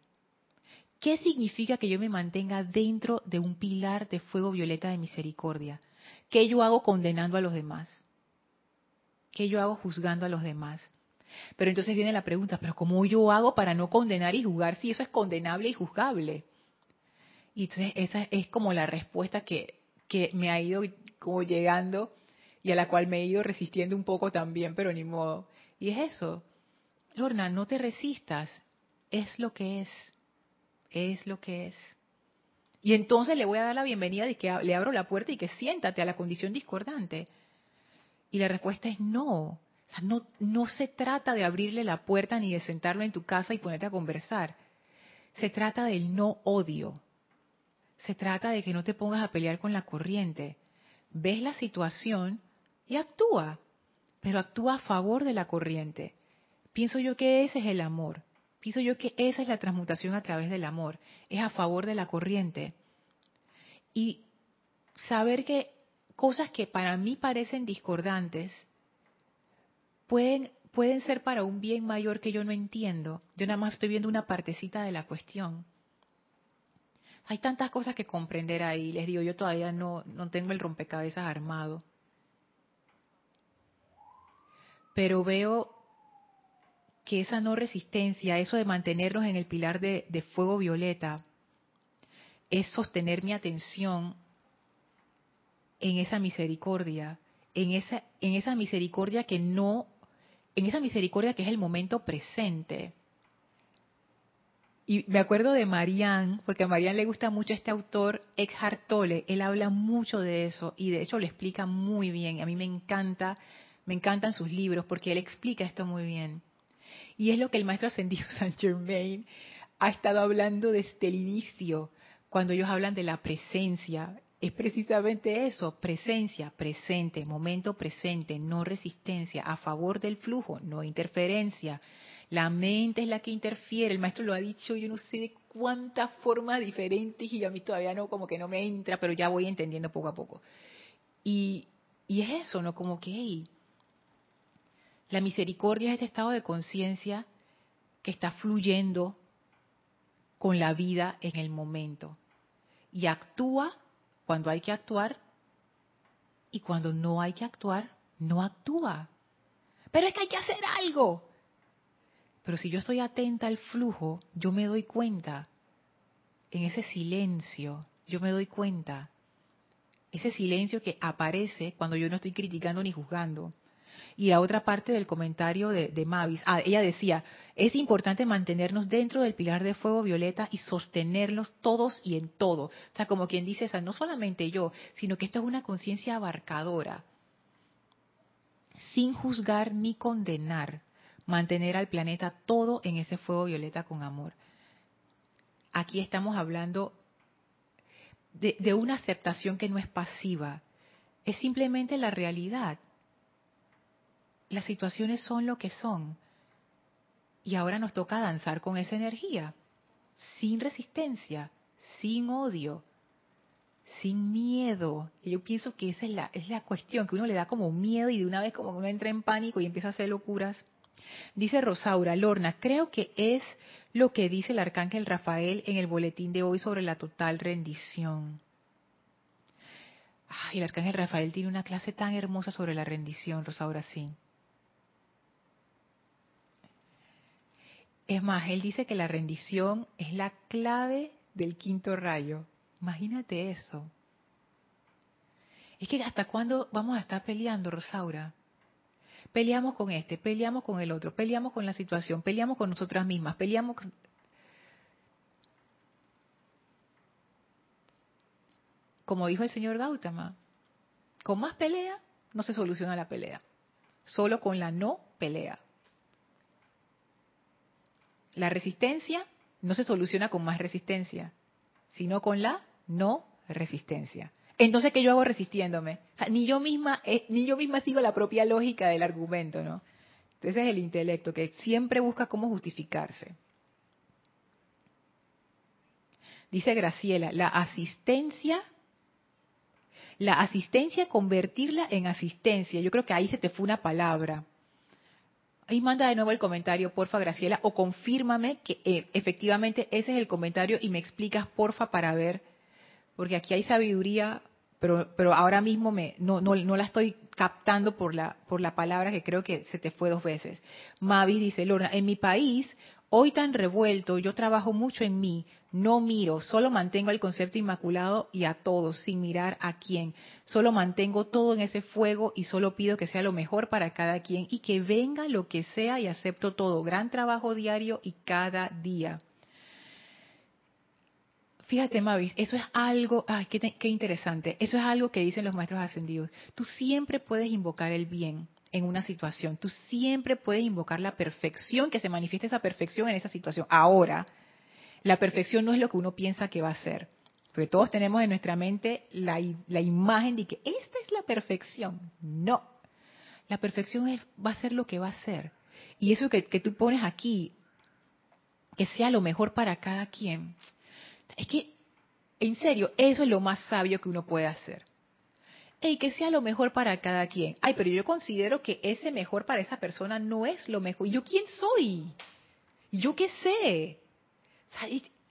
¿qué significa que yo me mantenga dentro de un pilar de fuego violeta de misericordia? ¿Qué yo hago condenando a los demás? ¿Qué yo hago juzgando a los demás? Pero entonces viene la pregunta, ¿pero cómo yo hago para no condenar y juzgar si eso es condenable y juzgable? Y entonces esa es como la respuesta que, que me ha ido como llegando y a la cual me he ido resistiendo un poco también, pero ni modo. Y es eso, Lorna, no te resistas, es lo que es, es lo que es. Y entonces le voy a dar la bienvenida de que le abro la puerta y que siéntate a la condición discordante. Y la respuesta es no. no, no se trata de abrirle la puerta ni de sentarlo en tu casa y ponerte a conversar. Se trata del no odio. Se trata de que no te pongas a pelear con la corriente. Ves la situación y actúa, pero actúa a favor de la corriente. Pienso yo que ese es el amor. Pienso yo que esa es la transmutación a través del amor, es a favor de la corriente. Y saber que cosas que para mí parecen discordantes pueden, pueden ser para un bien mayor que yo no entiendo. Yo nada más estoy viendo una partecita de la cuestión. Hay tantas cosas que comprender ahí. Les digo, yo todavía no, no tengo el rompecabezas armado. Pero veo que esa no resistencia, eso de mantenernos en el pilar de, fuego violeta, es sostener mi atención en esa misericordia, en esa, en esa misericordia que no, en esa misericordia que es el momento presente. Y me acuerdo de Marianne, porque a Marianne le gusta mucho este autor, Eckhart Tolle, él habla mucho de eso y de hecho lo explica muy bien. A mí me encanta, me encantan sus libros porque él explica esto muy bien. Y es lo que el maestro ascendido Saint Germain ha estado hablando desde el inicio, cuando ellos hablan de la presencia. Es precisamente eso, presencia, presente, momento presente, no resistencia, a favor del flujo, no interferencia. La mente es la que interfiere, el maestro lo ha dicho, yo no sé de cuántas formas diferentes y a mí todavía no, como que no me entra, pero ya voy entendiendo poco a poco. Y, y es eso, ¿no? Como que, la misericordia es este estado de conciencia que está fluyendo con la vida en el momento. Y actúa cuando hay que actuar y cuando no hay que actuar, no actúa. Pero es que hay que hacer algo. Pero si yo estoy atenta al flujo, yo me doy cuenta, en ese silencio, yo me doy cuenta, ese silencio que aparece cuando yo no estoy criticando ni juzgando, y la otra parte del comentario de, Mavis, ah, ella decía, es importante mantenernos dentro del pilar de fuego violeta y sostenernos todos y en todo. O sea, como quien dice, esa, no solamente yo, sino que esto es una conciencia abarcadora, sin juzgar ni condenar, mantener al planeta todo en ese fuego violeta con amor. Aquí estamos hablando de una aceptación que no es pasiva, es simplemente la realidad las situaciones son lo que son. Y ahora nos toca danzar con esa energía, sin resistencia, sin odio, sin miedo. Y yo pienso que esa es la, es la cuestión, que uno le da como miedo y de una vez como uno entra en pánico y empieza a hacer locuras. Dice Rosaura, Lorna, creo que es lo que dice el arcángel Rafael en el boletín de hoy sobre la total rendición. Ay, el arcángel Rafael tiene una clase tan hermosa sobre la rendición, Rosaura, sí. Es más, él dice que la rendición es la clave del quinto rayo. Imagínate eso. Es que hasta cuándo vamos a estar peleando, Rosaura. Peleamos con este, peleamos con el otro, peleamos con la situación, peleamos con nosotras mismas, peleamos con... Como dijo el señor Gautama, con más pelea no se soluciona la pelea, solo con la no pelea. La resistencia no se soluciona con más resistencia, sino con la no resistencia. Entonces, ¿qué yo hago resistiéndome? ni yo misma, eh, ni yo misma sigo la propia lógica del argumento, ¿no? Ese es el intelecto que siempre busca cómo justificarse. Dice Graciela, la asistencia, la asistencia convertirla en asistencia. Yo creo que ahí se te fue una palabra. Ahí manda de nuevo el comentario, porfa, Graciela, o confírmame que eh, efectivamente ese es el comentario y me explicas, porfa, para ver, porque aquí hay sabiduría pero, pero ahora mismo me, no, no, no la estoy captando por la, por la palabra que creo que se te fue dos veces. Mavis dice, Lorna, en mi país, hoy tan revuelto, yo trabajo mucho en mí, no miro, solo mantengo el concepto inmaculado y a todos, sin mirar a quién. Solo mantengo todo en ese fuego y solo pido que sea lo mejor para cada quien y que venga lo que sea y acepto todo. Gran trabajo diario y cada día. Fíjate, Mavis, eso es algo, ay, qué, qué, interesante. Eso es algo que dicen los maestros ascendidos. Tú siempre puedes invocar el bien en una situación. Tú siempre puedes invocar la perfección, que se manifieste esa perfección en esa situación. Ahora, la perfección no es lo que uno piensa que va a ser. Porque todos tenemos en nuestra mente la, la imagen de que esta es la perfección. No. La perfección es, va a ser lo que va a ser. Y eso que, que tú pones aquí, que sea lo mejor para cada quien, es que, en serio, eso es lo más sabio que uno puede hacer. Y que sea lo mejor para cada quien. Ay, pero yo considero que ese mejor para esa persona no es lo mejor. ¿Y yo quién soy? ¿Yo qué sé?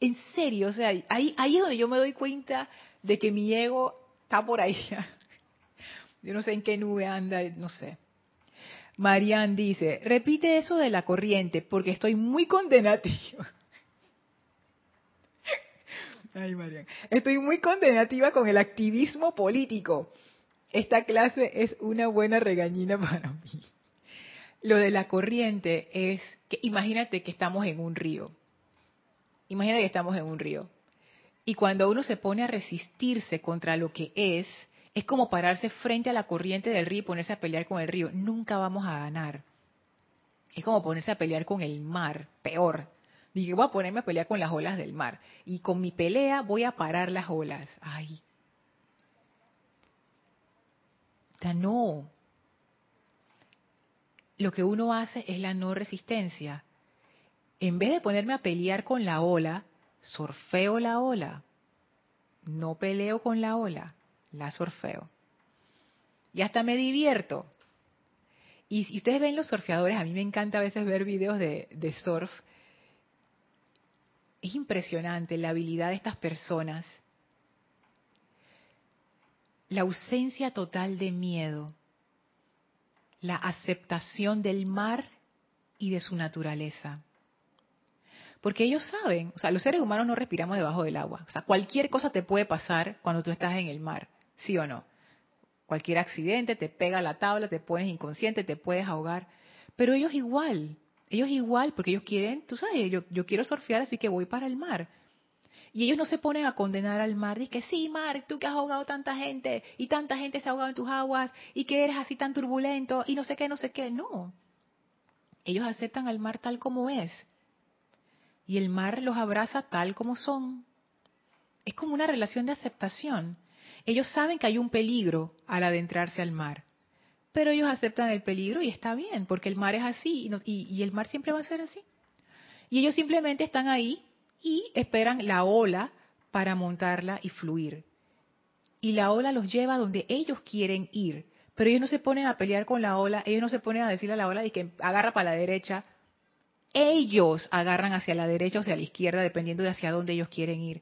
en serio, o sea, ahí, es donde yo me doy cuenta de que mi ego está por ahí. Yo no sé en qué nube anda, no sé. Marianne dice, repite eso de la corriente porque estoy muy condenativa. Ay. Estoy muy condenativa con el activismo político. Esta clase es una buena regañina para mí. Lo de la corriente es que imagínate que estamos en un río. Imagínate que estamos en un río. Y cuando uno se pone a resistirse contra lo que es, es como pararse frente a la corriente del río y ponerse a pelear con el río. Nunca vamos a ganar. Es como ponerse a pelear con el mar, peor. Dije, voy a ponerme a pelear con las olas del mar. Y con mi pelea voy a parar las olas. Ay. no. Lo que uno hace es la no resistencia. En vez de ponerme a pelear con la ola, sorfeo la ola. No peleo con la ola, la sorfeo. Y hasta me divierto. Y si ustedes ven los surfeadores, a mí me encanta a veces ver videos de, de surf es impresionante la habilidad de estas personas. La ausencia total de miedo, la aceptación del mar y de su naturaleza. Porque ellos saben, o sea, los seres humanos no respiramos debajo del agua. O sea, cualquier cosa te puede pasar cuando tú estás en el mar, ¿sí o no? Cualquier accidente, te pega la tabla, te pones inconsciente, te puedes ahogar. Pero ellos igual, ellos igual, porque ellos quieren, tú sabes, yo, yo quiero surfear, así que voy para el mar. Y ellos no se ponen a condenar al mar, dicen sí, mar, tú que has ahogado tanta gente y tanta gente se ha ahogado en tus aguas y que eres así tan turbulento y no sé qué, no sé qué. No. Ellos aceptan al mar tal como es. Y el mar los abraza tal como son. Es como una relación de aceptación. Ellos saben que hay un peligro al adentrarse al mar pero ellos aceptan el peligro y está bien, porque el mar es así y, el mar siempre va a ser así. Y ellos simplemente están ahí y esperan la ola para montarla y fluir. Y la ola los lleva donde ellos quieren ir, pero ellos no se ponen a pelear con la ola, ellos no se ponen a decirle a la ola de que agarra para la derecha. Ellos agarran hacia la derecha o hacia la izquierda, dependiendo de hacia dónde ellos quieren ir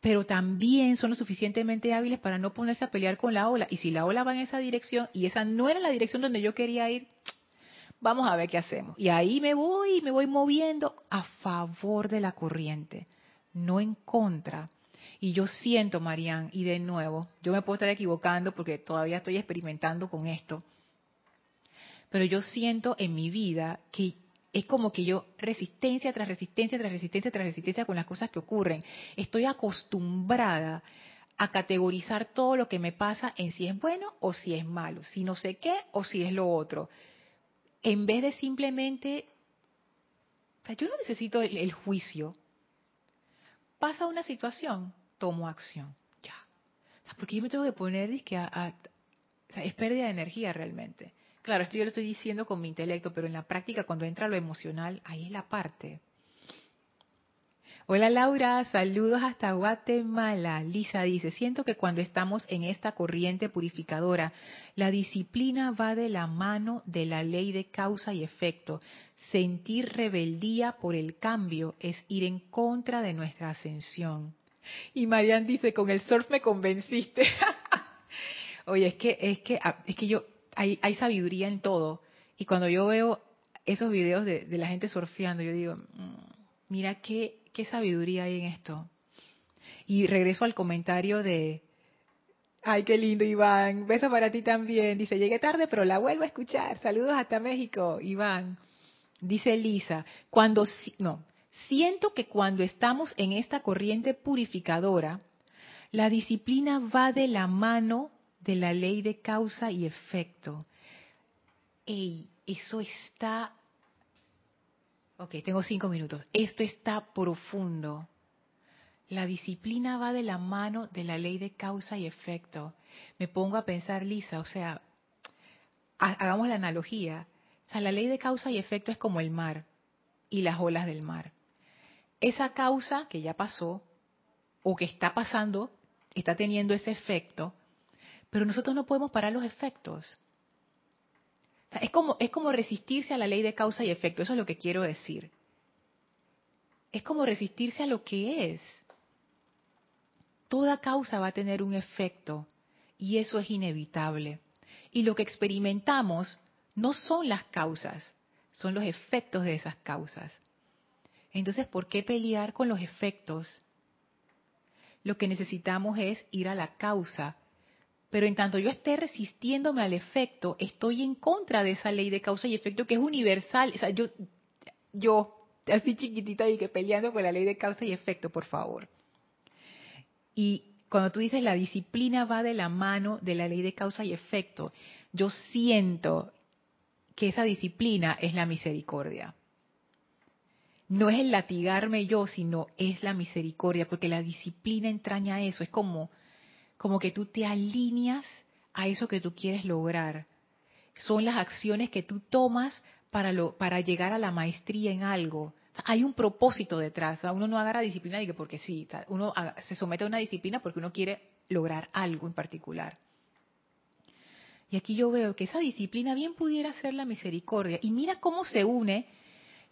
pero también son lo suficientemente hábiles para no ponerse a pelear con la ola. Y si la ola va en esa dirección y esa no era la dirección donde yo quería ir, vamos a ver qué hacemos. Y ahí me voy, me voy moviendo a favor de la corriente, no en contra. Y yo siento, Marían, y de nuevo, yo me puedo estar equivocando porque todavía estoy experimentando con esto, pero yo siento en mi vida que es como que yo resistencia tras resistencia tras resistencia tras resistencia con las cosas que ocurren. Estoy acostumbrada a categorizar todo lo que me pasa en si es bueno o si es malo, si no sé qué o si es lo otro. En vez de simplemente, o sea, yo no necesito el, juicio. Pasa una situación, tomo acción. Ya. O sea, porque yo me tengo que poner, es que es pérdida de energía realmente. Claro, esto yo lo estoy diciendo con mi intelecto, pero en la práctica cuando entra lo emocional, ahí es la parte. Hola Laura, saludos hasta Guatemala. Lisa dice, siento que cuando estamos en esta corriente purificadora, la disciplina va de la mano de la ley de causa y efecto. Sentir rebeldía por el cambio es ir en contra de nuestra ascensión. Y Marian dice, con el surf me convenciste. Oye, es que, es que, ah, es que yo, hay, sabiduría en todo. Y cuando yo veo esos videos de, la gente surfeando, yo digo, mm, mira qué, sabiduría hay en esto. Y regreso al comentario de, ay, qué lindo, Iván. Beso para ti también. Dice, llegué tarde, pero la vuelvo a escuchar. Saludos hasta México, Iván. Dice Lisa, cuando, no, siento que cuando estamos en esta corriente purificadora, la disciplina va de la mano de la ley de causa y efecto. Ey, eso está... Ok, tengo cinco minutos. Esto está profundo. La disciplina va de la mano de la ley de causa y efecto. Me pongo a pensar, Lisa, o sea, hagamos la analogía. O sea, la ley de causa y efecto es como el mar y las olas del mar. Esa causa que ya pasó o que está pasando está teniendo ese efecto, pero nosotros no podemos parar los efectos. es, como, es como resistirse a la ley de causa y efecto, eso es lo que quiero decir. Es como resistirse a lo que es. Toda causa va a tener un efecto y eso es inevitable. Y lo que experimentamos no son las causas, son los efectos de esas causas. Entonces, ¿por qué pelear con los efectos lo que necesitamos es ir a la causa. Pero en tanto yo esté resistiéndome al efecto, estoy en contra de esa ley de causa y efecto que es universal. O sea, yo, yo así chiquitita y que peleando con la ley de causa y efecto, por favor. Y cuando tú dices la disciplina va de la mano de la ley de causa y efecto, yo siento que esa disciplina es la misericordia no es el latigarme yo, sino es la misericordia, porque la disciplina entraña eso, es como, como que tú te alineas a eso que tú quieres lograr. Son las acciones que tú tomas para, para llegar a la maestría en algo. hay un propósito detrás. Uno no agarra disciplina porque sí, uno se somete a una disciplina porque uno quiere lograr algo en particular. Y aquí yo veo que esa disciplina bien pudiera ser la misericordia. Y mira cómo se une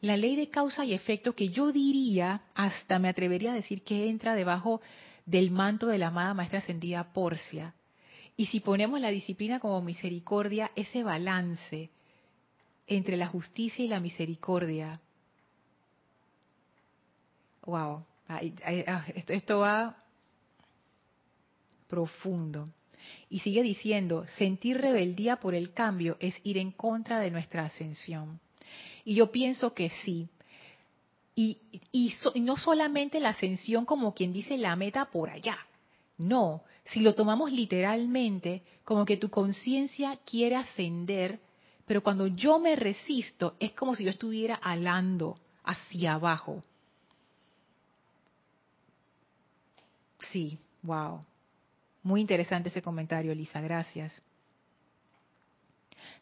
la ley de causa y efecto que yo diría, hasta me atrevería a decir que entra debajo del manto de la amada maestra ascendida Porcia. Y si ponemos la disciplina como misericordia, ese balance entre la justicia y la misericordia. Wow, ah, esto, esto va profundo. Y sigue diciendo, sentir rebeldía por el cambio es ir en contra de nuestra ascensión. Y yo pienso que sí. Y, no solamente la ascensión como quien dice la meta por allá. No, si lo tomamos literalmente, como que tu conciencia quiere ascender, pero cuando yo me resisto es como si yo estuviera alando hacia abajo. Sí, wow. Muy interesante ese comentario, Elisa, gracias.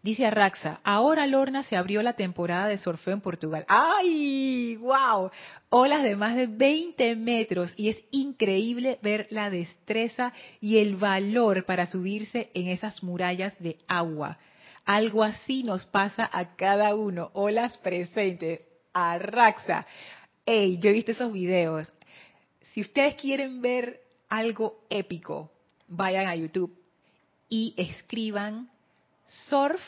Dice Arraxa, ahora Lorna se abrió la temporada de surfeo en Portugal. ¡Ay! ¡Wow! Olas de más de 20 metros y es increíble ver la destreza y el valor para subirse en esas murallas de agua. Algo así nos pasa a cada uno. Olas presentes. Arraxa. ¡Ey! Yo he visto esos videos. Si ustedes quieren ver algo épico, vayan a YouTube y escriban Surf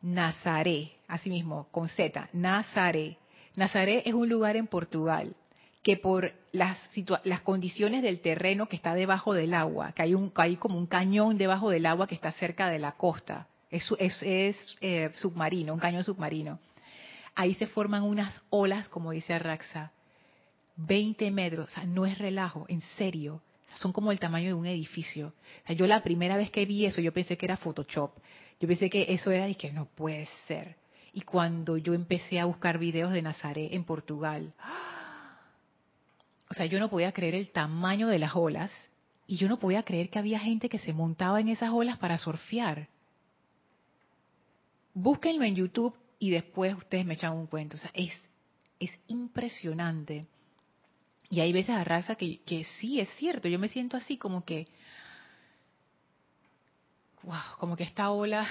Nazaré, así mismo, con Z, Nazaré. Nazaré es un lugar en Portugal que por las, las condiciones del terreno que está debajo del agua, que hay, un, como un cañón debajo del agua que está cerca de la costa, es, eh, submarino, un cañón submarino. Ahí se forman unas olas, como dice Arraxa, 20 metros, o sea, no es relajo, en serio son como el tamaño de un edificio. O sea, yo la primera vez que vi eso, yo pensé que era Photoshop. Yo pensé que eso era y que no puede ser. Y cuando yo empecé a buscar videos de Nazaret en Portugal, o sea, yo no podía creer el tamaño de las olas y yo no podía creer que había gente que se montaba en esas olas para surfear. Búsquenlo en YouTube y después ustedes me echan un cuento. O sea, es, es impresionante. Y hay veces a raza que, que sí, es cierto, yo me siento así como que, wow, como que esta ola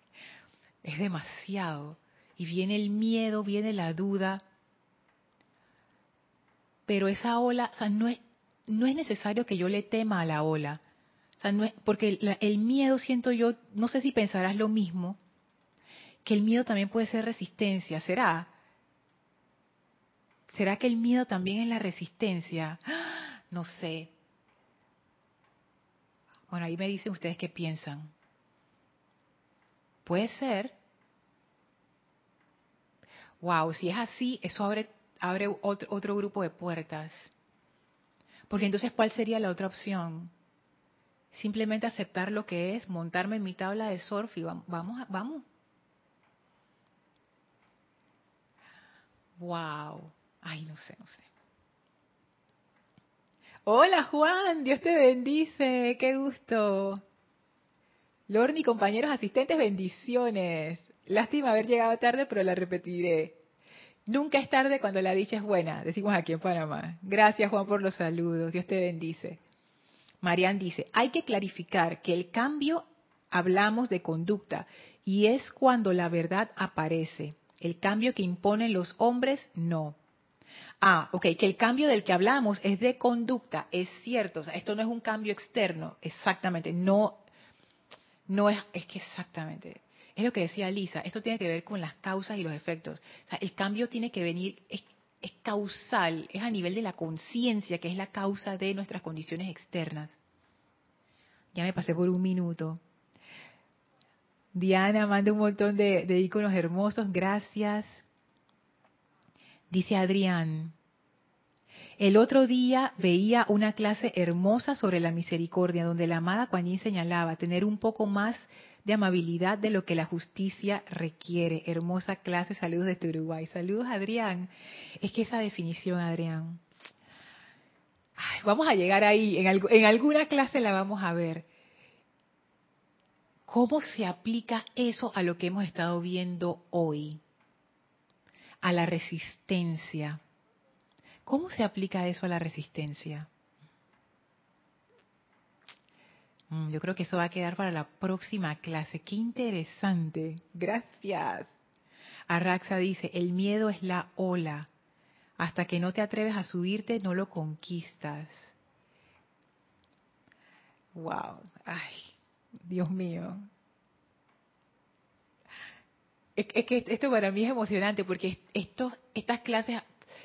es demasiado. Y viene el miedo, viene la duda. Pero esa ola, o sea, no es, no es necesario que yo le tema a la ola. O sea, no es, porque el miedo siento yo, no sé si pensarás lo mismo, que el miedo también puede ser resistencia, ¿será? ¿Será que el miedo también es la resistencia? No sé. Bueno, ahí me dicen ustedes qué piensan. Puede ser. Wow, si es así, eso abre, otro, grupo de puertas. Porque entonces, ¿cuál sería la otra opción? Simplemente aceptar lo que es, montarme en mi tabla de surf y vamos, vamos. Wow. Ay, no sé, no sé. Hola Juan, Dios te bendice, qué gusto. Lorni, compañeros asistentes, bendiciones. Lástima haber llegado tarde, pero la repetiré. Nunca es tarde cuando la dicha es buena, decimos aquí en Panamá. Gracias Juan por los saludos, Dios te bendice. Marian dice, hay que clarificar que el cambio hablamos de conducta y es cuando la verdad aparece. El cambio que imponen los hombres, no. Ah, ok, que el cambio del que hablamos es de conducta, es cierto, o sea, esto no es un cambio externo, exactamente, no, no es, es que exactamente, es lo que decía Lisa, esto tiene que ver con las causas y los efectos, o sea, el cambio tiene que venir, es, es causal, es a nivel de la conciencia, que es la causa de nuestras condiciones externas. Ya me pasé por un minuto. Diana manda un montón de, de iconos hermosos, gracias. Dice Adrián, el otro día veía una clase hermosa sobre la misericordia, donde la amada Yin señalaba tener un poco más de amabilidad de lo que la justicia requiere. Hermosa clase, saludos desde Uruguay. Saludos, Adrián. Es que esa definición, Adrián, vamos a llegar ahí, en, en alguna clase la vamos a ver. ¿Cómo se aplica eso a lo que hemos estado viendo hoy? A la resistencia. ¿Cómo se aplica eso a la resistencia? Mm, Yo creo que eso va a quedar para la próxima clase. Qué interesante. Gracias. Arraxa dice, el miedo es la ola. Hasta que no te atreves a subirte, no lo conquistas. Wow. Ay, Dios mío. Es, que esto para mí es emocionante porque esto, estas clases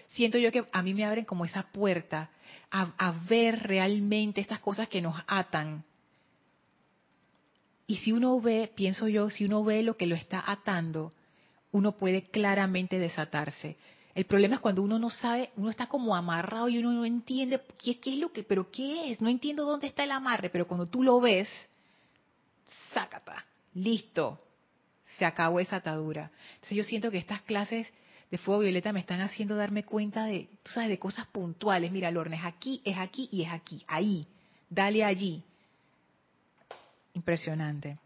siento yo que a mí me abren como esa puerta a, a ver realmente estas cosas que nos atan. Y si uno ve, pienso yo, si uno ve lo que lo está atando, uno puede claramente desatarse. El problema es cuando uno no sabe, uno está como amarrado y uno no entiende qué, qué es lo que, pero qué es, no entiendo dónde está el amarre, pero cuando tú lo ves, sácata, listo, se acabó esa atadura. Entonces yo siento que estas clases de fuego violeta me están haciendo darme cuenta de, tú sabes, de cosas puntuales. Mira, Lorna, es aquí, es aquí y es aquí, ahí, dale allí. Impresionante.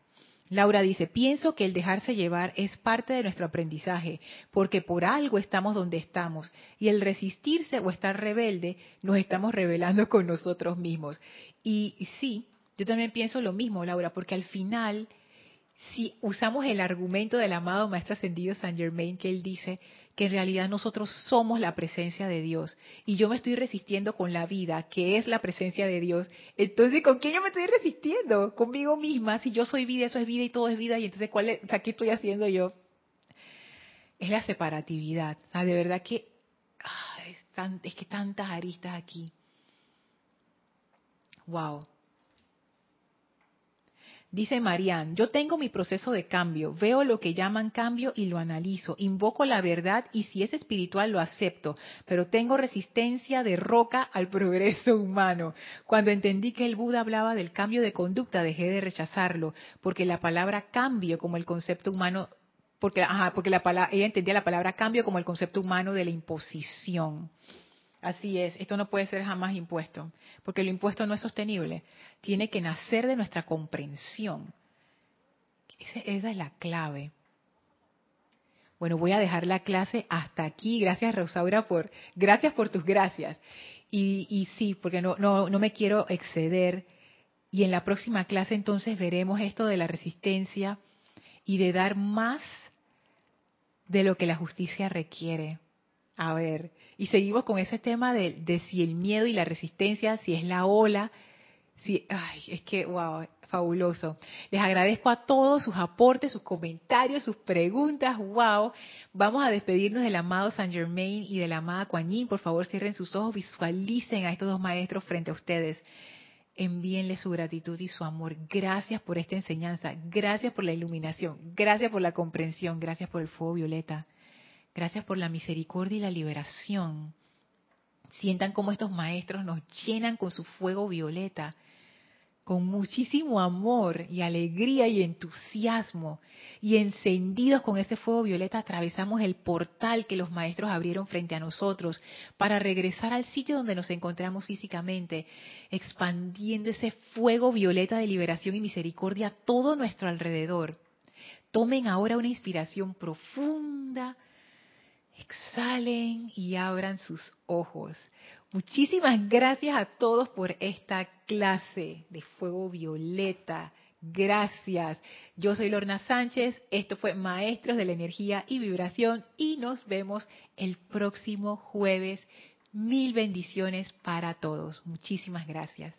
Laura dice, pienso que el dejarse llevar es parte de nuestro aprendizaje, porque por algo estamos donde estamos, y el resistirse o estar rebelde, nos estamos rebelando con nosotros mismos. Y, sí, yo también pienso lo mismo, Laura, porque al final, si usamos el argumento del amado Maestro Ascendido San Germain, que él dice que en realidad nosotros somos la presencia de Dios, y yo me estoy resistiendo con la vida, que es la presencia de Dios, entonces ¿con quién yo me estoy resistiendo? Conmigo misma, si yo soy vida, eso es vida y todo es vida, y entonces ¿cuál es, o ¿qué estoy haciendo yo? Es la separatividad, o sea, de verdad que, ah, es, tan, es que tantas aristas aquí. Wow. Dice Marian, yo tengo mi proceso de cambio, veo lo que llaman cambio y lo analizo, invoco la verdad y si es espiritual lo acepto, pero tengo resistencia de roca al progreso humano. Cuando entendí que el Buda hablaba del cambio de conducta, dejé de rechazarlo, porque la palabra cambio como el concepto humano, porque, ajá, porque la ella entendía la palabra cambio como el concepto humano de la imposición. Así es, esto no puede ser jamás impuesto, porque lo impuesto no es sostenible, tiene que nacer de nuestra comprensión. Esa es la clave. Bueno, voy a dejar la clase hasta aquí. Gracias, Rosaura, por, gracias por tus gracias. Y, y sí, porque no, no, no me quiero exceder. Y en la próxima clase entonces veremos esto de la resistencia y de dar más de lo que la justicia requiere. A ver, y seguimos con ese tema de, si el miedo y la resistencia, si es la ola, Sí, ay, es que, wow, fabuloso. Les agradezco a todos sus aportes, sus comentarios, sus preguntas. Wow. Vamos a despedirnos del amado Saint Germain y de la amada Kuan. Por favor, cierren sus ojos, visualicen a estos dos maestros frente a ustedes. Envíenle su gratitud y su amor. Gracias por esta enseñanza. Gracias por la iluminación. Gracias por la comprensión. Gracias por el fuego violeta. Gracias por la misericordia y la liberación. Sientan cómo estos maestros nos llenan con su fuego violeta con muchísimo amor y alegría y entusiasmo y encendidos con ese fuego violeta atravesamos el portal que los maestros abrieron frente a nosotros para regresar al sitio donde nos encontramos físicamente, expandiendo ese fuego violeta de liberación y misericordia a todo nuestro alrededor. Tomen ahora una inspiración profunda, exhalen y abran sus ojos. Muchísimas gracias a todos por esta clase de fuego violeta. Gracias. Yo soy Lorna Sánchez. Esto fue Maestros de la Energía y Vibración y nos vemos el próximo jueves. Mil bendiciones para todos. Muchísimas gracias.